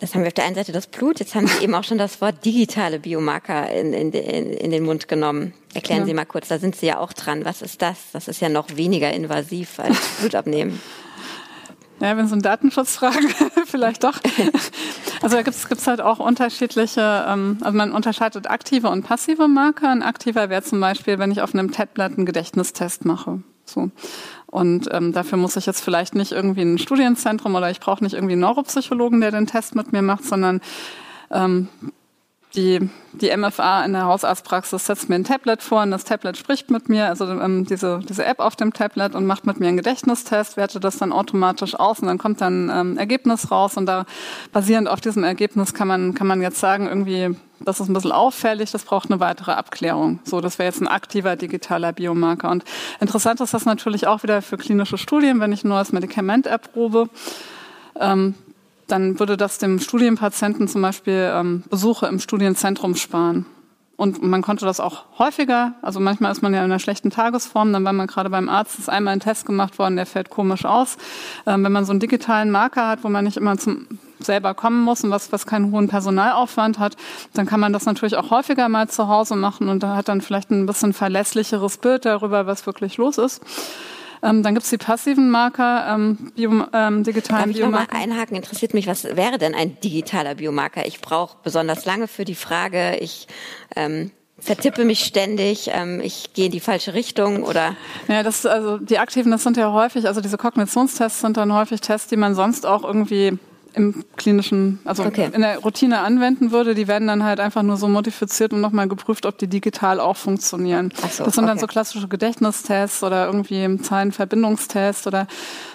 Das haben wir auf der einen Seite das Blut, jetzt haben Sie eben auch schon das Wort digitale Biomarker in, in, in den Mund genommen. Erklären ja. Sie mal kurz, da sind Sie ja auch dran. Was ist das? Das ist ja noch weniger invasiv als Blutabnehmen.
Ja, wenn es um Datenschutzfragen vielleicht doch. Also da gibt es halt auch unterschiedliche, ähm, also man unterscheidet aktive und passive Marker. Ein aktiver wäre zum Beispiel, wenn ich auf einem Tablet einen Gedächtnistest mache. So. Und ähm, dafür muss ich jetzt vielleicht nicht irgendwie ein Studienzentrum oder ich brauche nicht irgendwie einen Neuropsychologen, der den Test mit mir macht, sondern ähm, die, die MFA in der Hausarztpraxis setzt mir ein Tablet vor und das Tablet spricht mit mir, also ähm, diese, diese App auf dem Tablet und macht mit mir einen Gedächtnistest, wertet das dann automatisch aus und dann kommt dann ähm, Ergebnis raus und da basierend auf diesem Ergebnis kann man, kann man jetzt sagen, irgendwie das ist ein bisschen auffällig, das braucht eine weitere Abklärung. So, das wäre jetzt ein aktiver digitaler Biomarker. Und interessant ist das natürlich auch wieder für klinische Studien, wenn ich ein neues Medikament erprobe. Ähm, dann würde das dem Studienpatienten zum Beispiel ähm, Besuche im Studienzentrum sparen. Und man konnte das auch häufiger, also manchmal ist man ja in einer schlechten Tagesform, dann war man gerade beim Arzt, ist einmal ein Test gemacht worden, der fällt komisch aus. Ähm, wenn man so einen digitalen Marker hat, wo man nicht immer zum selber kommen muss und was, was keinen hohen Personalaufwand hat, dann kann man das natürlich auch häufiger mal zu Hause machen und da hat dann vielleicht ein bisschen verlässlicheres Bild darüber, was wirklich los ist. Ähm, dann gibt's die passiven Marker, ähm, Bio, ähm, digitalen
Darf Biomarker. Ich noch mal einhaken? Interessiert mich, was wäre denn ein digitaler Biomarker? Ich brauche besonders lange für die Frage. Ich ähm, vertippe mich ständig, ähm, ich gehe in die falsche Richtung oder?
Ja, das also die aktiven, das sind ja häufig, also diese Kognitionstests sind dann häufig Tests, die man sonst auch irgendwie im klinischen, also okay. in der Routine anwenden würde, die werden dann halt einfach nur so modifiziert und nochmal geprüft, ob die digital auch funktionieren. So, das sind okay. dann so klassische Gedächtnistests oder irgendwie Zahlenverbindungstests oder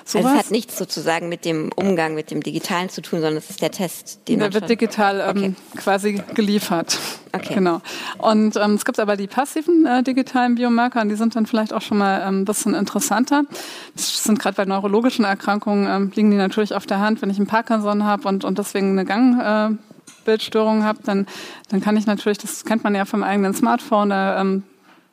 sowas.
Also es hat nichts sozusagen mit dem Umgang mit dem Digitalen zu tun, sondern es ist der Test,
den Der wird digital ähm, okay. quasi geliefert. Okay. Genau. Und ähm, es gibt aber die passiven äh, digitalen Biomarker, und die sind dann vielleicht auch schon mal ähm, ein bisschen interessanter. Das sind gerade bei neurologischen Erkrankungen, ähm, liegen die natürlich auf der Hand. Wenn ich einen Parkinson habe und, und deswegen eine Gang... Äh, Bildstörung habe, dann, dann kann ich natürlich, das kennt man ja vom eigenen Smartphone, da ähm,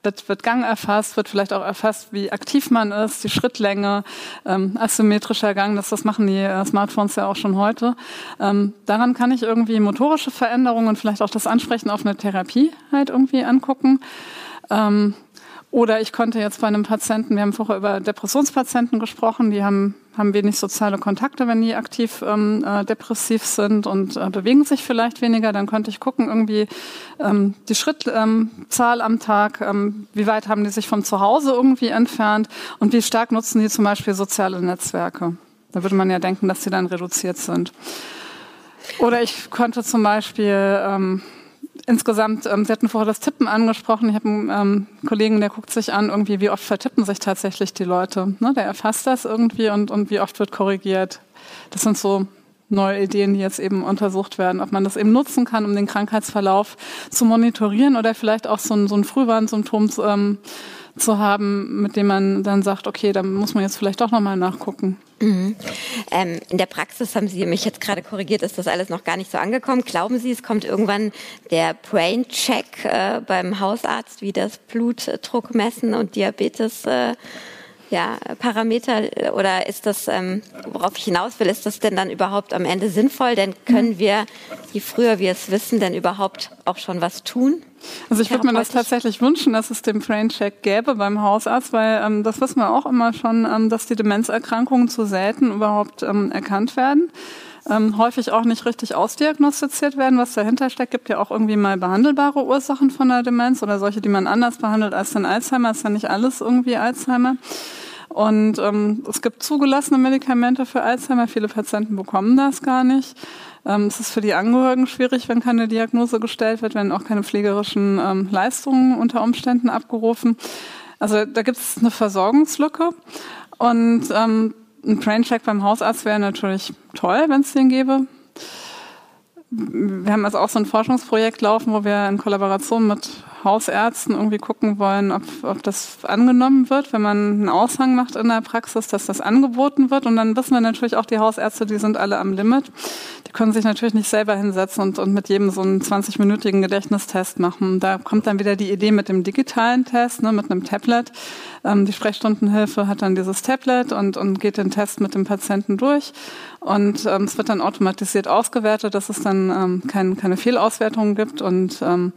wird, wird Gang erfasst, wird vielleicht auch erfasst, wie aktiv man ist, die Schrittlänge, ähm, asymmetrischer Gang, das, das machen die äh, Smartphones ja auch schon heute. Ähm, daran kann ich irgendwie motorische Veränderungen und vielleicht auch das Ansprechen auf eine Therapie halt irgendwie angucken. Ähm, oder ich konnte jetzt bei einem Patienten, wir haben vorher über Depressionspatienten gesprochen, die haben, haben wenig soziale Kontakte, wenn die aktiv ähm, äh, depressiv sind und äh, bewegen sich vielleicht weniger. Dann konnte ich gucken, irgendwie ähm, die Schrittzahl ähm, am Tag, ähm, wie weit haben die sich von zu Hause irgendwie entfernt und wie stark nutzen die zum Beispiel soziale Netzwerke. Da würde man ja denken, dass sie dann reduziert sind. Oder ich konnte zum Beispiel ähm, insgesamt, ähm, Sie hatten vorher das Tippen angesprochen. Ich habe einen ähm, Kollegen, der guckt sich an, irgendwie, wie oft vertippen sich tatsächlich die Leute. Ne? Der erfasst das irgendwie und, und wie oft wird korrigiert. Das sind so neue Ideen, die jetzt eben untersucht werden, ob man das eben nutzen kann, um den Krankheitsverlauf zu monitorieren oder vielleicht auch so ein, so ein Frühwarnsymptom ähm, zu haben, mit dem man dann sagt, okay, da muss man jetzt vielleicht doch nochmal nachgucken.
Mhm. Ähm, in der Praxis haben Sie mich jetzt gerade korrigiert, ist das alles noch gar nicht so angekommen. Glauben Sie, es kommt irgendwann der Brain-Check äh, beim Hausarzt, wie das Blutdruck messen und Diabetes äh, ja, Parameter oder ist das, ähm, worauf ich hinaus will, ist das denn dann überhaupt am Ende sinnvoll? Denn können wir, je früher wir es wissen, denn überhaupt auch schon was tun?
Also ich würde mir das tatsächlich wünschen, dass es den Brain-Check gäbe beim Hausarzt, weil ähm, das wissen wir auch immer schon, ähm, dass die Demenzerkrankungen zu selten überhaupt ähm, erkannt werden. Ähm, häufig auch nicht richtig ausdiagnostiziert werden, was dahinter steckt. Gibt ja auch irgendwie mal behandelbare Ursachen von der Demenz oder solche, die man anders behandelt als den Alzheimer. Ist ja nicht alles irgendwie Alzheimer. Und ähm, es gibt zugelassene Medikamente für Alzheimer. Viele Patienten bekommen das gar nicht. Ähm, es ist für die Angehörigen schwierig, wenn keine Diagnose gestellt wird, wenn auch keine pflegerischen ähm, Leistungen unter Umständen abgerufen. Also da gibt es eine Versorgungslücke. Und ähm, ein Brain-Check beim Hausarzt wäre natürlich toll, wenn es den gäbe. Wir haben also auch so ein Forschungsprojekt laufen, wo wir in Kollaboration mit Hausärzten irgendwie gucken wollen, ob, ob das angenommen wird, wenn man einen Aushang macht in der Praxis, dass das angeboten wird. Und dann wissen wir natürlich auch, die Hausärzte, die sind alle am Limit. Die können sich natürlich nicht selber hinsetzen und, und mit jedem so einen 20-minütigen Gedächtnistest machen. Da kommt dann wieder die Idee mit dem digitalen Test, ne, mit einem Tablet. Ähm, die Sprechstundenhilfe hat dann dieses Tablet und, und geht den Test mit dem Patienten durch. Und ähm, es wird dann automatisiert ausgewertet, dass es dann ähm, kein, keine Fehlauswertungen gibt. Und ähm,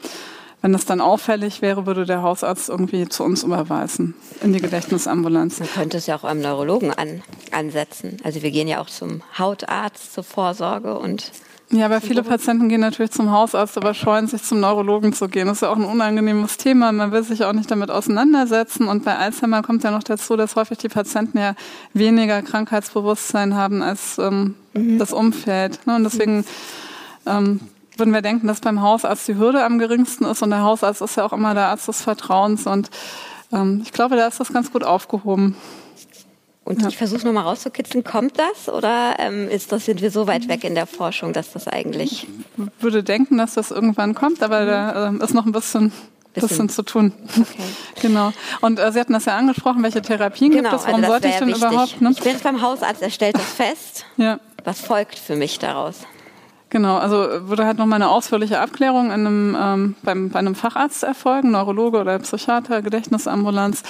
wenn das dann auffällig wäre, würde der Hausarzt irgendwie zu uns überweisen in die Gedächtnisambulanz.
Man könnte es ja auch am Neurologen an, ansetzen. Also wir gehen ja auch zum Hautarzt zur Vorsorge und
ja, aber viele Patienten gehen natürlich zum Hausarzt, aber scheuen sich zum Neurologen zu gehen. Das ist ja auch ein unangenehmes Thema. Man will sich auch nicht damit auseinandersetzen. Und bei Alzheimer kommt ja noch dazu, dass häufig die Patienten ja weniger Krankheitsbewusstsein haben als ähm, mhm. das Umfeld. Ne? Und deswegen ähm, würden wir denken, dass beim Hausarzt die Hürde am geringsten ist. Und der Hausarzt ist ja auch immer der Arzt des Vertrauens. Und ähm, ich glaube, da ist das ganz gut aufgehoben.
Und ja. ich versuche nochmal rauszukitzeln, kommt das oder ähm, ist das, sind wir so weit weg in der Forschung, dass das eigentlich.
Ich würde denken, dass das irgendwann kommt, aber mhm. da äh, ist noch ein bisschen, bisschen. bisschen zu tun. Okay. genau. Und äh, Sie hatten das ja angesprochen, welche Therapien genau, gibt es? Warum also sollte ich denn wichtig. überhaupt?
Ne? Ich bin beim Hausarzt, er stellt das fest. ja. Was folgt für mich daraus?
Genau, also würde halt nochmal eine ausführliche Abklärung in einem, ähm, beim, bei einem Facharzt erfolgen, Neurologe oder Psychiater, Gedächtnisambulanz.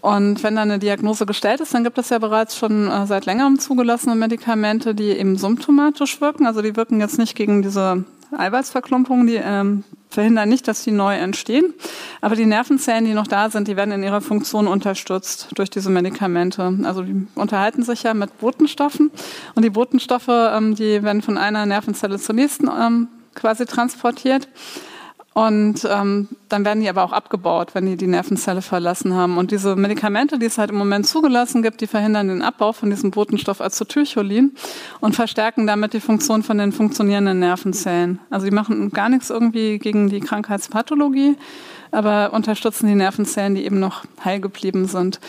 Und wenn dann eine Diagnose gestellt ist, dann gibt es ja bereits schon äh, seit längerem zugelassene Medikamente, die eben symptomatisch wirken. Also die wirken jetzt nicht gegen diese Eiweißverklumpungen, die ähm, verhindern nicht, dass die neu entstehen. Aber die Nervenzellen, die noch da sind, die werden in ihrer Funktion unterstützt durch diese Medikamente. Also die unterhalten sich ja mit Botenstoffen und die Botenstoffe, ähm, die werden von einer Nervenzelle zur nächsten ähm, quasi transportiert. Und ähm, dann werden die aber auch abgebaut, wenn die die Nervenzelle verlassen haben. Und diese Medikamente, die es halt im Moment zugelassen gibt, die verhindern den Abbau von diesem Botenstoff Acetylcholin und verstärken damit die Funktion von den funktionierenden Nervenzellen. Also die machen gar nichts irgendwie gegen die Krankheitspathologie, aber unterstützen die Nervenzellen, die eben noch heil geblieben sind.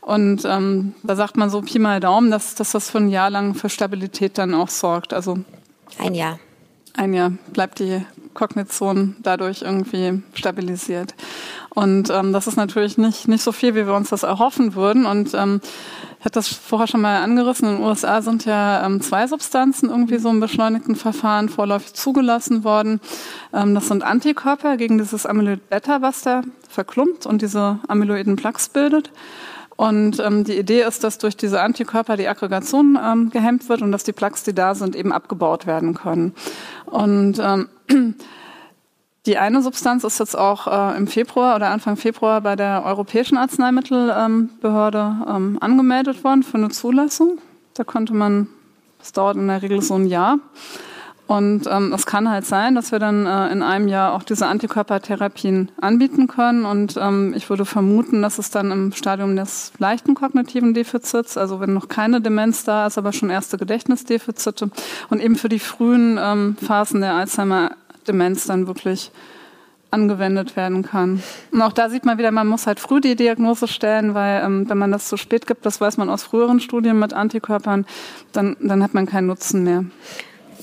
Und ähm, da sagt man so Pi mal Daumen, dass, dass das für ein Jahr lang für Stabilität dann auch sorgt. Also
ein Jahr.
Ein Jahr bleibt die Kognition dadurch irgendwie stabilisiert. Und ähm, das ist natürlich nicht, nicht so viel, wie wir uns das erhoffen würden. Und ähm, ich hatte das vorher schon mal angerissen. In den USA sind ja ähm, zwei Substanzen irgendwie so im beschleunigten Verfahren vorläufig zugelassen worden. Ähm, das sind Antikörper gegen dieses Amyloid-Beta, was da verklumpt und diese amyloiden Plaques bildet. Und ähm, die Idee ist, dass durch diese Antikörper die Aggregation ähm, gehemmt wird und dass die Plaques, die da sind, eben abgebaut werden können. Und ähm, die eine Substanz ist jetzt auch äh, im Februar oder Anfang Februar bei der Europäischen Arzneimittelbehörde ähm, angemeldet worden für eine Zulassung. Da konnte man, das dauert in der Regel so ein Jahr. Und ähm, es kann halt sein, dass wir dann äh, in einem Jahr auch diese Antikörpertherapien anbieten können. Und ähm, ich würde vermuten, dass es dann im Stadium des leichten kognitiven Defizits, also wenn noch keine Demenz da ist, aber schon erste Gedächtnisdefizite und eben für die frühen ähm, Phasen der Alzheimer-Demenz dann wirklich angewendet werden kann. Und auch da sieht man wieder, man muss halt früh die Diagnose stellen, weil ähm, wenn man das zu spät gibt, das weiß man aus früheren Studien mit Antikörpern, dann, dann hat man keinen Nutzen mehr.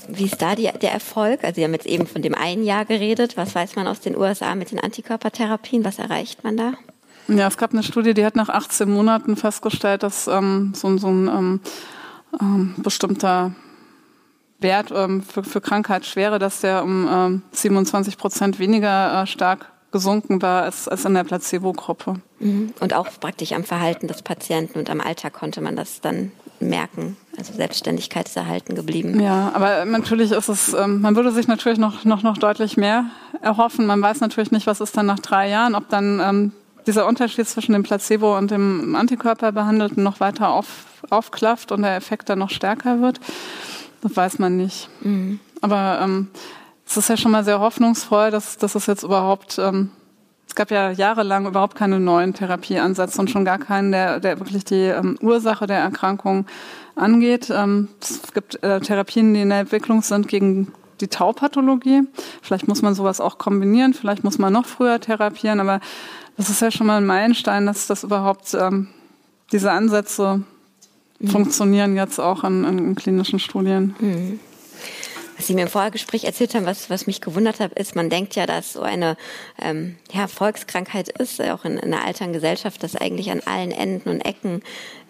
Wie ist da die, der Erfolg? Also Sie haben jetzt eben von dem einen Jahr geredet. Was weiß man aus den USA mit den Antikörpertherapien? Was erreicht man da?
Ja, es gab eine Studie, die hat nach 18 Monaten festgestellt, dass ähm, so, so ein ähm, ähm, bestimmter Wert ähm, für, für Krankheitsschwere, dass der um ähm, 27 Prozent weniger äh, stark gesunken war als, als in der Placebo-Gruppe.
Mhm. Und auch praktisch am Verhalten des Patienten und am Alltag konnte man das dann merken. Also Selbstständigkeit ist erhalten geblieben.
Ja, aber natürlich ist es, ähm, man würde sich natürlich noch, noch, noch deutlich mehr erhoffen. Man weiß natürlich nicht, was ist dann nach drei Jahren, ob dann ähm, dieser Unterschied zwischen dem Placebo und dem Antikörperbehandelten noch weiter auf, aufklafft und der Effekt dann noch stärker wird. Das weiß man nicht. Mhm. Aber ähm, es ist ja schon mal sehr hoffnungsvoll, dass, dass es jetzt überhaupt, ähm, es gab ja jahrelang überhaupt keine neuen Therapieansätze und schon gar keinen, der, der wirklich die ähm, Ursache der Erkrankung angeht. Ähm, es gibt äh, Therapien, die in der Entwicklung sind gegen die Taupathologie. Vielleicht muss man sowas auch kombinieren, vielleicht muss man noch früher therapieren, aber das ist ja schon mal ein Meilenstein, dass das überhaupt ähm, diese Ansätze mhm. funktionieren jetzt auch in, in klinischen Studien. Mhm.
Was Sie mir im Vorgespräch erzählt haben, was, was mich gewundert hat, ist, man denkt ja, dass so eine ähm, ja, Volkskrankheit ist, auch in, in einer alten Gesellschaft, dass eigentlich an allen Enden und Ecken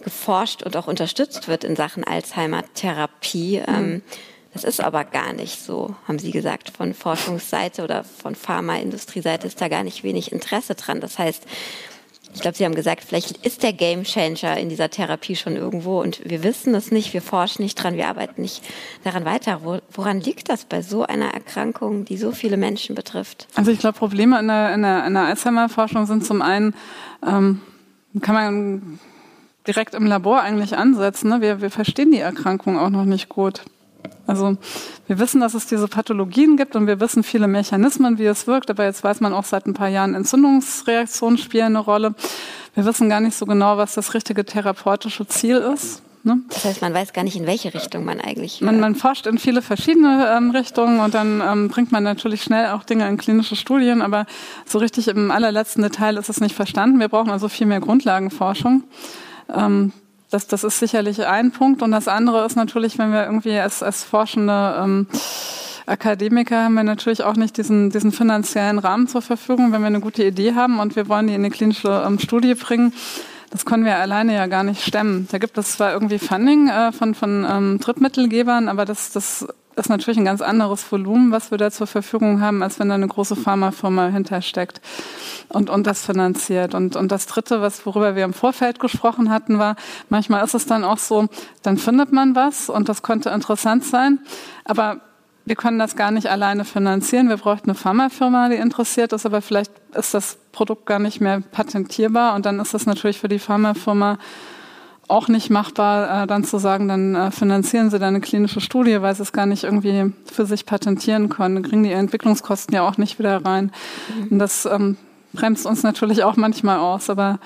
geforscht und auch unterstützt wird in Sachen Alzheimer-Therapie. Mhm. Ähm, das ist aber gar nicht so, haben Sie gesagt. Von Forschungsseite oder von Pharmaindustrieseite ist da gar nicht wenig Interesse dran. Das heißt, ich glaube, Sie haben gesagt, vielleicht ist der Gamechanger in dieser Therapie schon irgendwo und wir wissen es nicht, wir forschen nicht dran, wir arbeiten nicht daran weiter. Woran liegt das bei so einer Erkrankung, die so viele Menschen betrifft?
Also ich glaube, Probleme in der, in der, in der Alzheimer-Forschung sind zum einen, ähm, kann man direkt im Labor eigentlich ansetzen. Ne? Wir, wir verstehen die Erkrankung auch noch nicht gut. Also wir wissen, dass es diese Pathologien gibt und wir wissen viele Mechanismen, wie es wirkt, aber jetzt weiß man auch seit ein paar Jahren, Entzündungsreaktionen spielen eine Rolle. Wir wissen gar nicht so genau, was das richtige therapeutische Ziel ist.
Ne? Das heißt, man weiß gar nicht, in welche Richtung man eigentlich.
Man, man forscht in viele verschiedene ähm, Richtungen und dann ähm, bringt man natürlich schnell auch Dinge in klinische Studien, aber so richtig im allerletzten Detail ist es nicht verstanden. Wir brauchen also viel mehr Grundlagenforschung. Ähm, das, das ist sicherlich ein Punkt. Und das andere ist natürlich, wenn wir irgendwie als, als forschende ähm, Akademiker haben wir natürlich auch nicht diesen, diesen finanziellen Rahmen zur Verfügung, wenn wir eine gute Idee haben und wir wollen die in eine klinische ähm, Studie bringen. Das können wir alleine ja gar nicht stemmen. Da gibt es zwar irgendwie Funding äh, von, von ähm, Drittmittelgebern, aber das, das ist natürlich ein ganz anderes Volumen, was wir da zur Verfügung haben, als wenn da eine große Pharmafirma hintersteckt und, und das finanziert. Und, und das Dritte, was, worüber wir im Vorfeld gesprochen hatten, war, manchmal ist es dann auch so, dann findet man was und das könnte interessant sein, aber wir können das gar nicht alleine finanzieren. Wir bräuchten eine Pharmafirma, die interessiert ist, aber vielleicht ist das Produkt gar nicht mehr patentierbar und dann ist das natürlich für die Pharmafirma auch nicht machbar, äh, dann zu sagen, dann äh, finanzieren sie da eine klinische Studie, weil sie es gar nicht irgendwie für sich patentieren können. Dann kriegen die Entwicklungskosten ja auch nicht wieder rein. Mhm. Und das ähm, bremst uns natürlich auch manchmal aus. Aber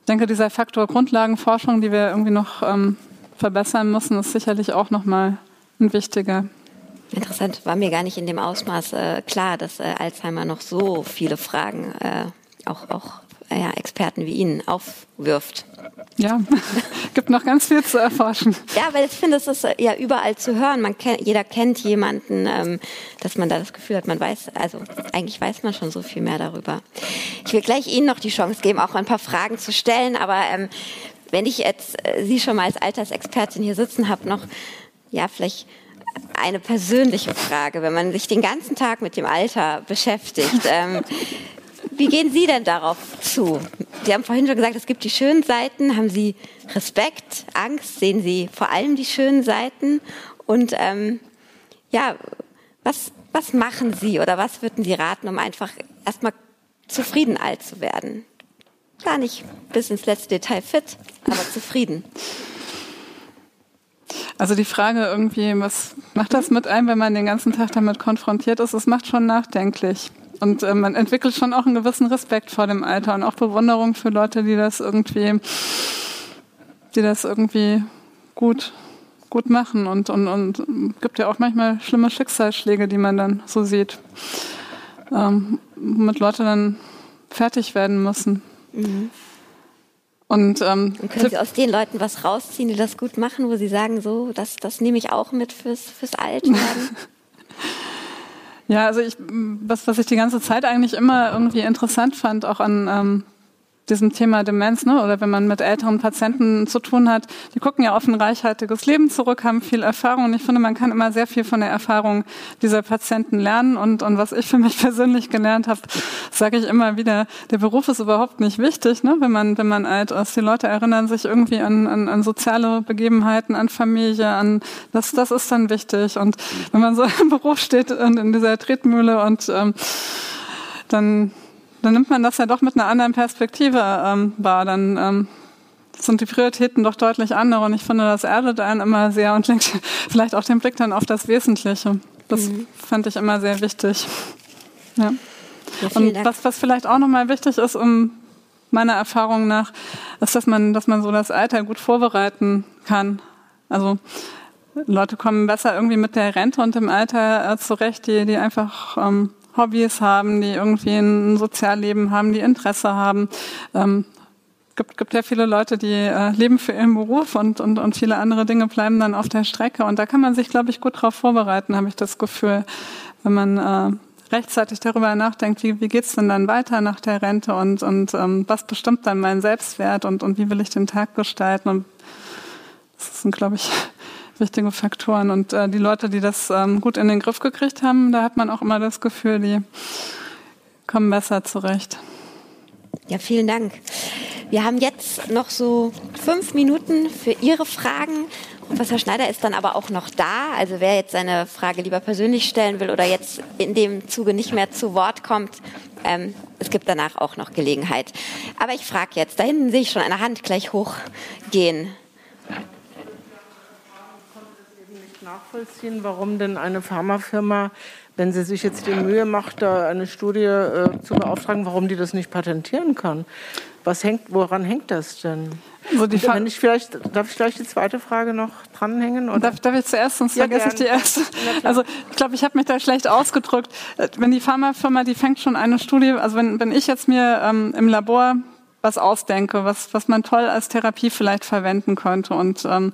ich denke, dieser Faktor Grundlagenforschung, die wir irgendwie noch ähm, verbessern müssen, ist sicherlich auch nochmal ein wichtiger.
Interessant, war mir gar nicht in dem Ausmaß äh, klar, dass äh, Alzheimer noch so viele Fragen äh, auch, auch ja, Experten wie Ihnen aufwirft.
Ja, gibt noch ganz viel zu erforschen.
Ja, weil ich finde, es ist äh, ja überall zu hören. Man kennt, jeder kennt jemanden, ähm, dass man da das Gefühl hat, man weiß, also eigentlich weiß man schon so viel mehr darüber. Ich will gleich Ihnen noch die Chance geben, auch ein paar Fragen zu stellen, aber ähm, wenn ich jetzt äh, Sie schon mal als Altersexpertin hier sitzen habe, noch, ja, vielleicht eine persönliche Frage, wenn man sich den ganzen Tag mit dem Alter beschäftigt. Ähm, wie gehen Sie denn darauf zu? Sie haben vorhin schon gesagt, es gibt die schönen Seiten. Haben Sie Respekt, Angst? Sehen Sie vor allem die schönen Seiten? Und ähm, ja, was, was machen Sie oder was würden Sie raten, um einfach erstmal zufrieden alt zu werden? Gar nicht bis ins letzte Detail fit, aber zufrieden.
Also die Frage irgendwie, was macht das mit einem, wenn man den ganzen Tag damit konfrontiert ist? Es macht schon nachdenklich. Und äh, man entwickelt schon auch einen gewissen Respekt vor dem Alter und auch Bewunderung für Leute, die das irgendwie, die das irgendwie gut, gut machen. Und, und, und gibt ja auch manchmal schlimme Schicksalsschläge, die man dann so sieht. ähm, womit Leute dann fertig werden müssen. Mhm. Und, ähm,
Und können Sie aus den Leuten was rausziehen, die das gut machen, wo Sie sagen, so, das, das nehme ich auch mit fürs, fürs Altwerden?
ja, also ich, was, was ich die ganze Zeit eigentlich immer irgendwie interessant fand, auch an ähm, diesem Thema Demenz, ne? oder wenn man mit älteren Patienten zu tun hat, die gucken ja auf ein reichhaltiges Leben zurück, haben viel Erfahrung und ich finde, man kann immer sehr viel von der Erfahrung dieser Patienten lernen und, und was ich für mich persönlich gelernt habe, sage ich immer wieder, der Beruf ist überhaupt nicht wichtig, ne? wenn man wenn man alt ist. Die Leute erinnern sich irgendwie an, an, an soziale Begebenheiten, an Familie, an das, das ist dann wichtig und wenn man so im Beruf steht und in dieser Tretmühle und ähm, dann dann nimmt man das ja doch mit einer anderen Perspektive ähm, wahr. Dann ähm, sind die Prioritäten doch deutlich andere. Und ich finde, das erdet einen immer sehr und lenkt vielleicht auch den Blick dann auf das Wesentliche. Das mhm. fand ich immer sehr wichtig. Ja. ja und was, was vielleicht auch nochmal wichtig ist, um meiner Erfahrung nach, ist, dass man, dass man so das Alter gut vorbereiten kann. Also Leute kommen besser irgendwie mit der Rente und dem Alter äh, zurecht, die, die einfach ähm, Hobbys haben, die irgendwie ein Sozialleben haben, die Interesse haben. Ähm, gibt, gibt ja viele Leute, die äh, leben für ihren Beruf und, und, und viele andere Dinge bleiben dann auf der Strecke. Und da kann man sich, glaube ich, gut darauf vorbereiten, habe ich das Gefühl, wenn man äh, rechtzeitig darüber nachdenkt, wie, wie geht's denn dann weiter nach der Rente und, und ähm, was bestimmt dann meinen Selbstwert und, und wie will ich den Tag gestalten. Und das sind, glaube ich, wichtige Faktoren. Und äh, die Leute, die das ähm, gut in den Griff gekriegt haben, da hat man auch immer das Gefühl, die kommen besser zurecht.
Ja, vielen Dank. Wir haben jetzt noch so fünf Minuten für Ihre Fragen. Professor Schneider ist dann aber auch noch da. Also wer jetzt seine Frage lieber persönlich stellen will oder jetzt in dem Zuge nicht mehr zu Wort kommt, ähm, es gibt danach auch noch Gelegenheit. Aber ich frage jetzt, da hinten sehe ich schon eine Hand gleich hochgehen.
Nachvollziehen, warum denn eine Pharmafirma, wenn sie sich jetzt die Mühe macht, da eine Studie äh, zu beauftragen, warum die das nicht patentieren kann. Was hängt, woran hängt das denn? Also die wenn ich vielleicht, darf ich vielleicht die zweite Frage noch dranhängen?
Oder? Darf, darf ich zuerst, sonst ja, vergesse gern. ich die erste. Also ich glaube, ich habe mich da schlecht ausgedrückt. Äh, wenn die Pharmafirma, die fängt schon eine Studie, also wenn, wenn ich jetzt mir ähm, im Labor was ausdenke, was, was man toll als Therapie vielleicht verwenden könnte. Und ähm,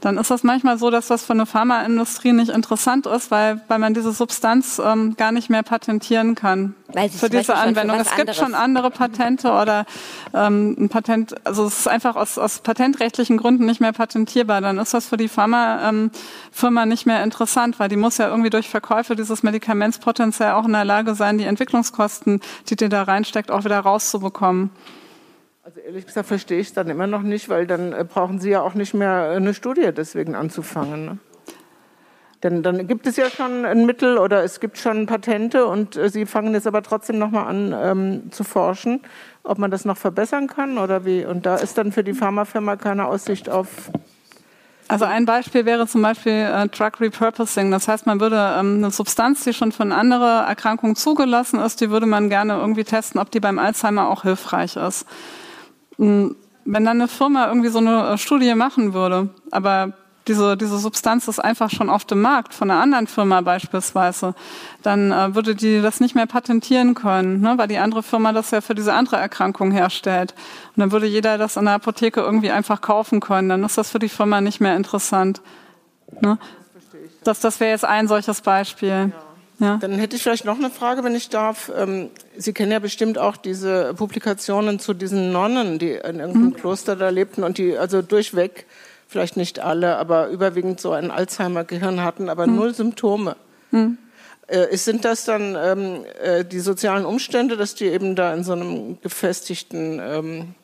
dann ist das manchmal so, dass das für eine Pharmaindustrie nicht interessant ist, weil, weil man diese Substanz ähm, gar nicht mehr patentieren kann weil für diese Anwendung. Es gibt anderes. schon andere Patente oder ähm, ein Patent, also es ist einfach aus, aus patentrechtlichen Gründen nicht mehr patentierbar. Dann ist das für die Pharmafirma ähm, nicht mehr interessant, weil die muss ja irgendwie durch Verkäufe dieses Medikaments potenziell auch in der Lage sein, die Entwicklungskosten, die die da reinsteckt, auch wieder rauszubekommen.
Also ehrlich gesagt verstehe ich es dann immer noch nicht, weil dann äh, brauchen Sie ja auch nicht mehr eine Studie deswegen anzufangen. Ne? Denn dann gibt es ja schon ein Mittel oder es gibt schon Patente und äh, Sie fangen jetzt aber trotzdem nochmal an ähm, zu forschen, ob man das noch verbessern kann oder wie. Und da ist dann für die Pharmafirma keine Aussicht auf
also ein Beispiel wäre zum Beispiel äh, Drug Repurposing. Das heißt, man würde ähm, eine Substanz, die schon für eine andere Erkrankung zugelassen ist, die würde man gerne irgendwie testen, ob die beim Alzheimer auch hilfreich ist. Hm, wenn dann eine Firma irgendwie so eine äh, Studie machen würde, aber diese, diese Substanz ist einfach schon auf dem Markt von einer anderen Firma beispielsweise, dann äh, würde die das nicht mehr patentieren können, ne, weil die andere Firma das ja für diese andere Erkrankung herstellt. Und dann würde jeder das in der Apotheke irgendwie einfach kaufen können. Dann ist das für die Firma nicht mehr interessant. Ne? Das, das wäre jetzt ein solches Beispiel. Ja.
Ja. Dann hätte ich vielleicht noch eine Frage, wenn ich darf. Ähm, Sie kennen ja bestimmt auch diese Publikationen zu diesen Nonnen, die in irgendeinem mhm. Kloster da lebten und die also durchweg, vielleicht nicht alle, aber überwiegend so ein Alzheimer-Gehirn hatten, aber mhm. null Symptome. Mhm. Äh, sind das dann ähm, äh, die sozialen Umstände, dass die eben da in so einem gefestigten ähm,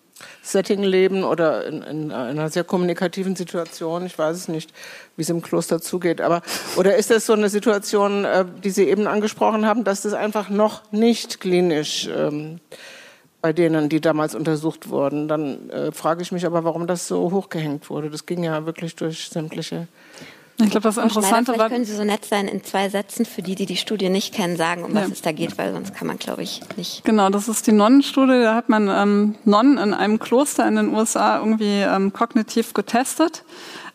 Setting leben oder in, in, einer sehr kommunikativen Situation. Ich weiß es nicht, wie es im Kloster zugeht. Aber oder ist das so eine Situation, äh, die Sie eben angesprochen haben, dass das einfach noch nicht klinisch ähm, bei denen, die damals untersucht wurden? Dann äh, frage ich mich aber, warum das so hochgehängt wurde. Das ging ja wirklich durch sämtliche
ich glaube, das Interessante
war. können Sie so nett sein, in zwei Sätzen für die, die die Studie nicht kennen, sagen, um ja. was es da geht, weil sonst kann man, glaube ich, nicht.
Genau, das ist die Nonnenstudie. Da hat man ähm, Nonnen in einem Kloster in den USA irgendwie ähm, kognitiv getestet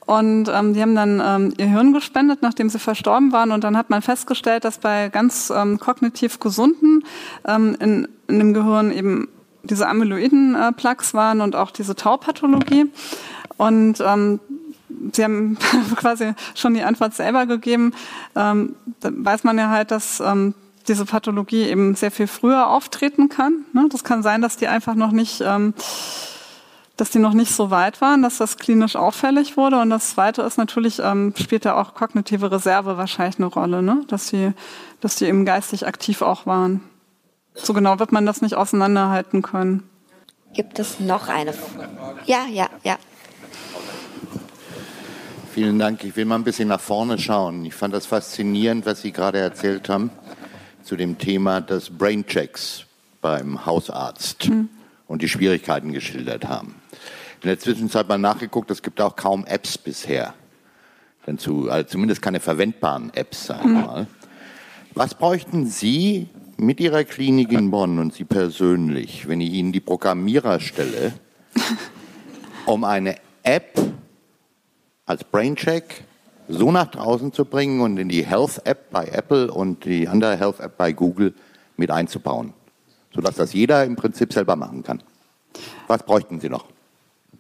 Und ähm, die haben dann ähm, ihr Hirn gespendet, nachdem sie verstorben waren. Und dann hat man festgestellt, dass bei ganz ähm, kognitiv gesunden ähm, in, in dem Gehirn eben diese amyloiden äh, waren und auch diese Taupathologie. Und ähm, Sie haben quasi schon die Antwort selber gegeben. Ähm, da weiß man ja halt, dass ähm, diese Pathologie eben sehr viel früher auftreten kann. Ne? Das kann sein, dass die einfach noch nicht, ähm, dass die noch nicht so weit waren, dass das klinisch auffällig wurde. Und das Zweite ist natürlich, ähm, spielt da auch kognitive Reserve wahrscheinlich eine Rolle, ne? dass die, dass die eben geistig aktiv auch waren. So genau wird man das nicht auseinanderhalten können.
Gibt es noch eine? Ja, ja, ja.
Vielen Dank. Ich will mal ein bisschen nach vorne schauen. Ich fand das faszinierend, was Sie gerade erzählt haben zu dem Thema des Brainchecks beim Hausarzt mhm. und die Schwierigkeiten geschildert haben. In der Zwischenzeit mal nachgeguckt, es gibt auch kaum Apps bisher. Denn zu, also zumindest keine verwendbaren Apps, sagen wir mhm. mal. Was bräuchten Sie mit Ihrer Klinik in Bonn und Sie persönlich, wenn ich Ihnen die Programmierer stelle, um eine App als Braincheck so nach draußen zu bringen und in die Health App bei Apple und die andere Health App bei Google mit einzubauen, sodass das jeder im Prinzip selber machen kann. Was bräuchten Sie noch?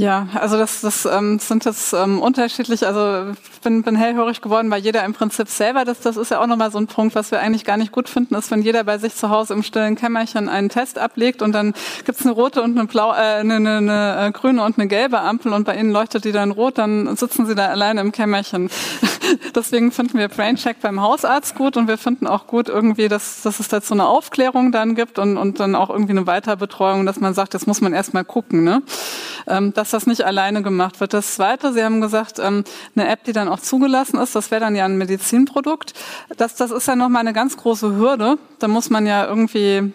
Ja, also das, das ähm, sind jetzt ähm, unterschiedlich. Also ich bin, bin hellhörig geworden, weil jeder im Prinzip selber, das, das ist ja auch nochmal so ein Punkt, was wir eigentlich gar nicht gut finden, ist, wenn jeder bei sich zu Hause im stillen Kämmerchen einen Test ablegt und dann gibt's eine rote und eine blau, äh, eine, eine, eine äh, grüne und eine gelbe Ampel und bei ihnen leuchtet die dann rot, dann sitzen sie da alleine im Kämmerchen. Deswegen finden wir Braincheck beim Hausarzt gut und wir finden auch gut irgendwie, dass, dass es dazu eine Aufklärung dann gibt und, und dann auch irgendwie eine Weiterbetreuung, dass man sagt, das muss man erstmal gucken. Ne? Ähm, das dass das nicht alleine gemacht wird. Das Zweite, Sie haben gesagt, ähm, eine App, die dann auch zugelassen ist, das wäre dann ja ein Medizinprodukt. Das, das ist ja nochmal eine ganz große Hürde. Da muss man ja irgendwie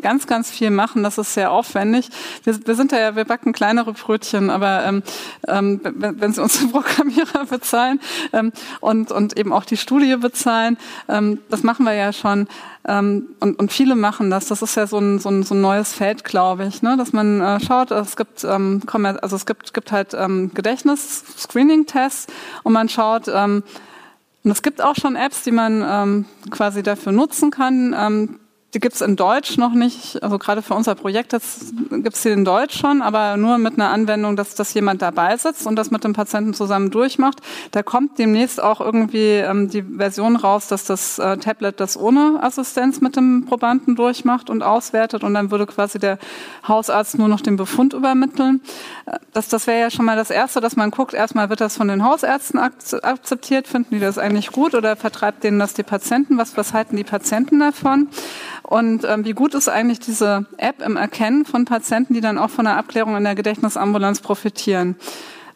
ganz, ganz viel machen. Das ist sehr aufwendig. Wir, wir sind da ja, wir backen kleinere Brötchen, aber ähm, ähm, wenn, wenn Sie uns den Programmierer bezahlen ähm, und, und eben auch die Studie bezahlen, ähm, das machen wir ja schon. Ähm, und, und viele machen das. Das ist ja so ein, so ein, so ein neues Feld, glaube ich, ne? dass man äh, schaut, es gibt, ähm, also es gibt, gibt halt ähm, Gedächtnis-Screening-Tests und man schaut, ähm, und es gibt auch schon Apps, die man ähm, quasi dafür nutzen kann. Ähm, die gibt's in Deutsch noch nicht, also gerade für unser Projekt gibt's sie in Deutsch schon, aber nur mit einer Anwendung, dass, dass jemand dabei sitzt und das mit dem Patienten zusammen durchmacht. Da kommt demnächst auch irgendwie ähm, die Version raus, dass das äh, Tablet das ohne Assistenz mit dem Probanden durchmacht und auswertet und dann würde quasi der Hausarzt nur noch den Befund übermitteln. Äh, das, das wäre ja schon mal das Erste, dass man guckt, erstmal wird das von den Hausärzten akzeptiert, finden die das eigentlich gut oder vertreibt denen das die Patienten, was, was halten die Patienten davon? Und ähm, wie gut ist eigentlich diese App im Erkennen von Patienten, die dann auch von der Abklärung in der Gedächtnisambulanz profitieren?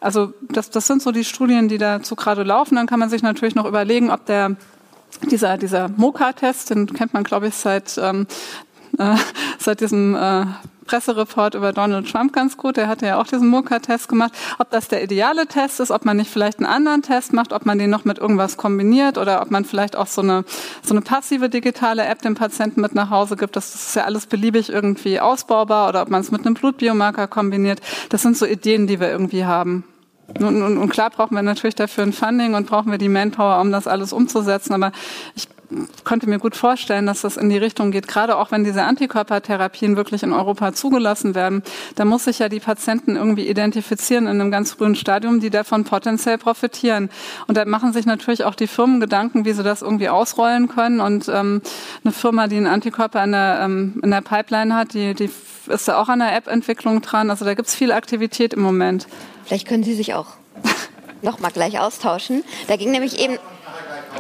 Also das, das sind so die Studien, die dazu gerade laufen. Dann kann man sich natürlich noch überlegen, ob der dieser, dieser MOCA-Test, den kennt man, glaube ich, seit, ähm, äh, seit diesem äh, Pressereport über Donald Trump ganz gut. Der hatte ja auch diesen Murka-Test gemacht. Ob das der ideale Test ist, ob man nicht vielleicht einen anderen Test macht, ob man den noch mit irgendwas kombiniert oder ob man vielleicht auch so eine, so eine passive digitale App dem Patienten mit nach Hause gibt. Das ist ja alles beliebig irgendwie ausbaubar oder ob man es mit einem Blutbiomarker kombiniert. Das sind so Ideen, die wir irgendwie haben. Und, und, und klar brauchen wir natürlich dafür ein Funding und brauchen wir die Manpower, um das alles umzusetzen. Aber ich könnte mir gut vorstellen, dass das in die Richtung geht, gerade auch wenn diese Antikörpertherapien wirklich in Europa zugelassen werden. Da muss sich ja die Patienten irgendwie identifizieren in einem ganz frühen Stadium, die davon potenziell profitieren. Und da machen sich natürlich auch die Firmen Gedanken, wie sie das irgendwie ausrollen können. Und ähm, eine Firma, die einen Antikörper in der, ähm, in der Pipeline hat, die, die ist da auch an der App-Entwicklung dran. Also da gibt's viel Aktivität im Moment.
Vielleicht können Sie sich auch noch mal gleich austauschen. Da ging nämlich eben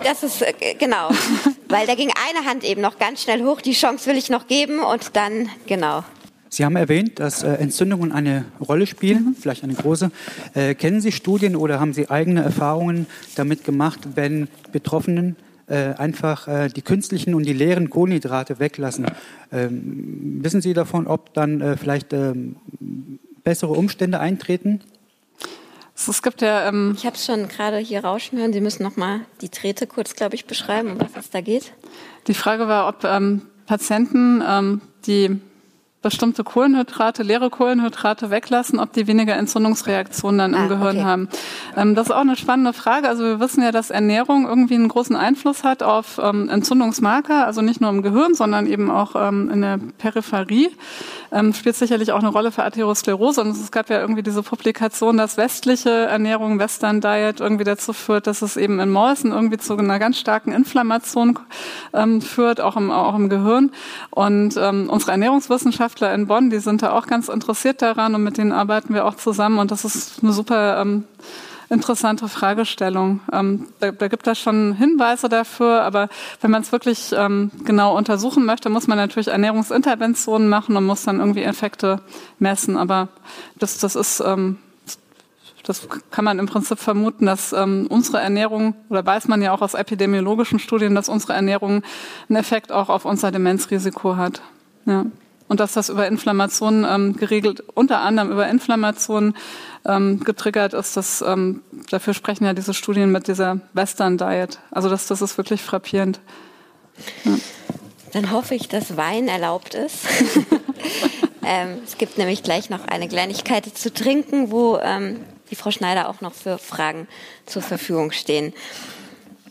das ist äh, genau, weil da ging eine Hand eben noch ganz schnell hoch. Die Chance will ich noch geben und dann genau.
Sie haben erwähnt, dass äh, Entzündungen eine Rolle spielen, mhm. vielleicht eine große. Äh, kennen Sie Studien oder haben Sie eigene Erfahrungen damit gemacht, wenn Betroffenen äh, einfach äh, die künstlichen und die leeren Kohlenhydrate weglassen? Ähm, wissen Sie davon, ob dann äh, vielleicht ähm, bessere Umstände eintreten?
Es gibt ja. Ähm,
ich habe es schon gerade hier rauschen hören. Sie müssen noch mal die Trete kurz, glaube ich, beschreiben, um was es da geht.
Die Frage war, ob ähm, Patienten, ähm, die bestimmte Kohlenhydrate, leere Kohlenhydrate weglassen, ob die weniger Entzündungsreaktionen dann im ah, Gehirn okay. haben. Ähm, das ist auch eine spannende Frage. Also wir wissen ja, dass Ernährung irgendwie einen großen Einfluss hat auf ähm, Entzündungsmarker, also nicht nur im Gehirn, sondern eben auch ähm, in der Peripherie. Ähm, spielt sicherlich auch eine Rolle für Atherosklerose. Und es gab ja irgendwie diese Publikation, dass westliche Ernährung, Western Diet irgendwie dazu führt, dass es eben in Mäusen irgendwie zu einer ganz starken Inflammation ähm, führt, auch im, auch im Gehirn. Und ähm, unsere Ernährungswissenschaftler in Bonn, die sind da auch ganz interessiert daran und mit denen arbeiten wir auch zusammen. Und das ist eine super ähm, interessante Fragestellung. Ähm, da, da gibt es schon Hinweise dafür, aber wenn man es wirklich ähm, genau untersuchen möchte, muss man natürlich Ernährungsinterventionen machen und muss dann irgendwie Effekte messen. Aber das, das ist ähm, das kann man im Prinzip vermuten, dass ähm, unsere Ernährung, oder weiß man ja auch aus epidemiologischen Studien, dass unsere Ernährung einen Effekt auch auf unser Demenzrisiko hat. Ja. Und dass das über Inflammationen ähm, geregelt, unter anderem über Inflammationen ähm, getriggert ist, das, ähm, dafür sprechen ja diese Studien mit dieser Western Diet. Also das, das ist wirklich frappierend.
Ja. Dann hoffe ich, dass Wein erlaubt ist. ähm, es gibt nämlich gleich noch eine Kleinigkeit zu trinken, wo ähm, die Frau Schneider auch noch für Fragen zur Verfügung stehen.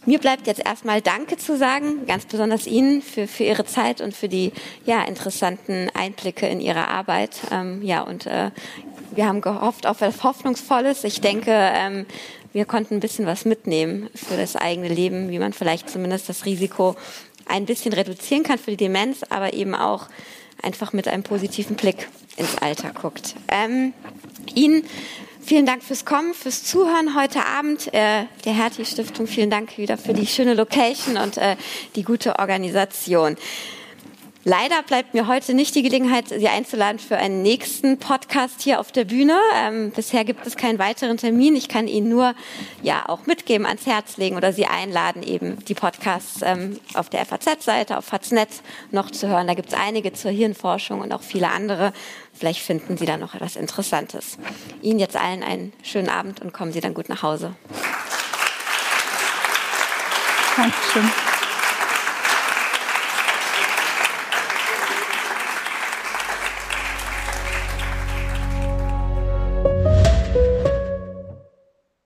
Mir bleibt jetzt erstmal Danke zu sagen, ganz besonders Ihnen für, für Ihre Zeit und für die ja, interessanten Einblicke in Ihre Arbeit. Ähm, ja, und äh, wir haben gehofft auf etwas Hoffnungsvolles. Ich denke, ähm, wir konnten ein bisschen was mitnehmen für das eigene Leben, wie man vielleicht zumindest das Risiko ein bisschen reduzieren kann für die Demenz, aber eben auch einfach mit einem positiven Blick ins Alter guckt. Ähm, Ihnen Vielen Dank fürs Kommen, fürs Zuhören heute Abend. Äh, der Hertie Stiftung, vielen Dank wieder für die schöne Location und äh, die gute Organisation. Leider bleibt mir heute nicht die Gelegenheit, Sie einzuladen für einen nächsten Podcast hier auf der Bühne. Ähm, bisher gibt es keinen weiteren Termin. Ich kann Ihnen nur ja auch mitgeben, ans Herz legen oder Sie einladen, eben die Podcasts ähm, auf der FAZ-Seite, auf Faznet noch zu hören. Da gibt es einige zur Hirnforschung und auch viele andere. Vielleicht finden Sie da noch etwas Interessantes. Ihnen jetzt allen einen schönen Abend und kommen Sie dann gut nach Hause.
Dankeschön.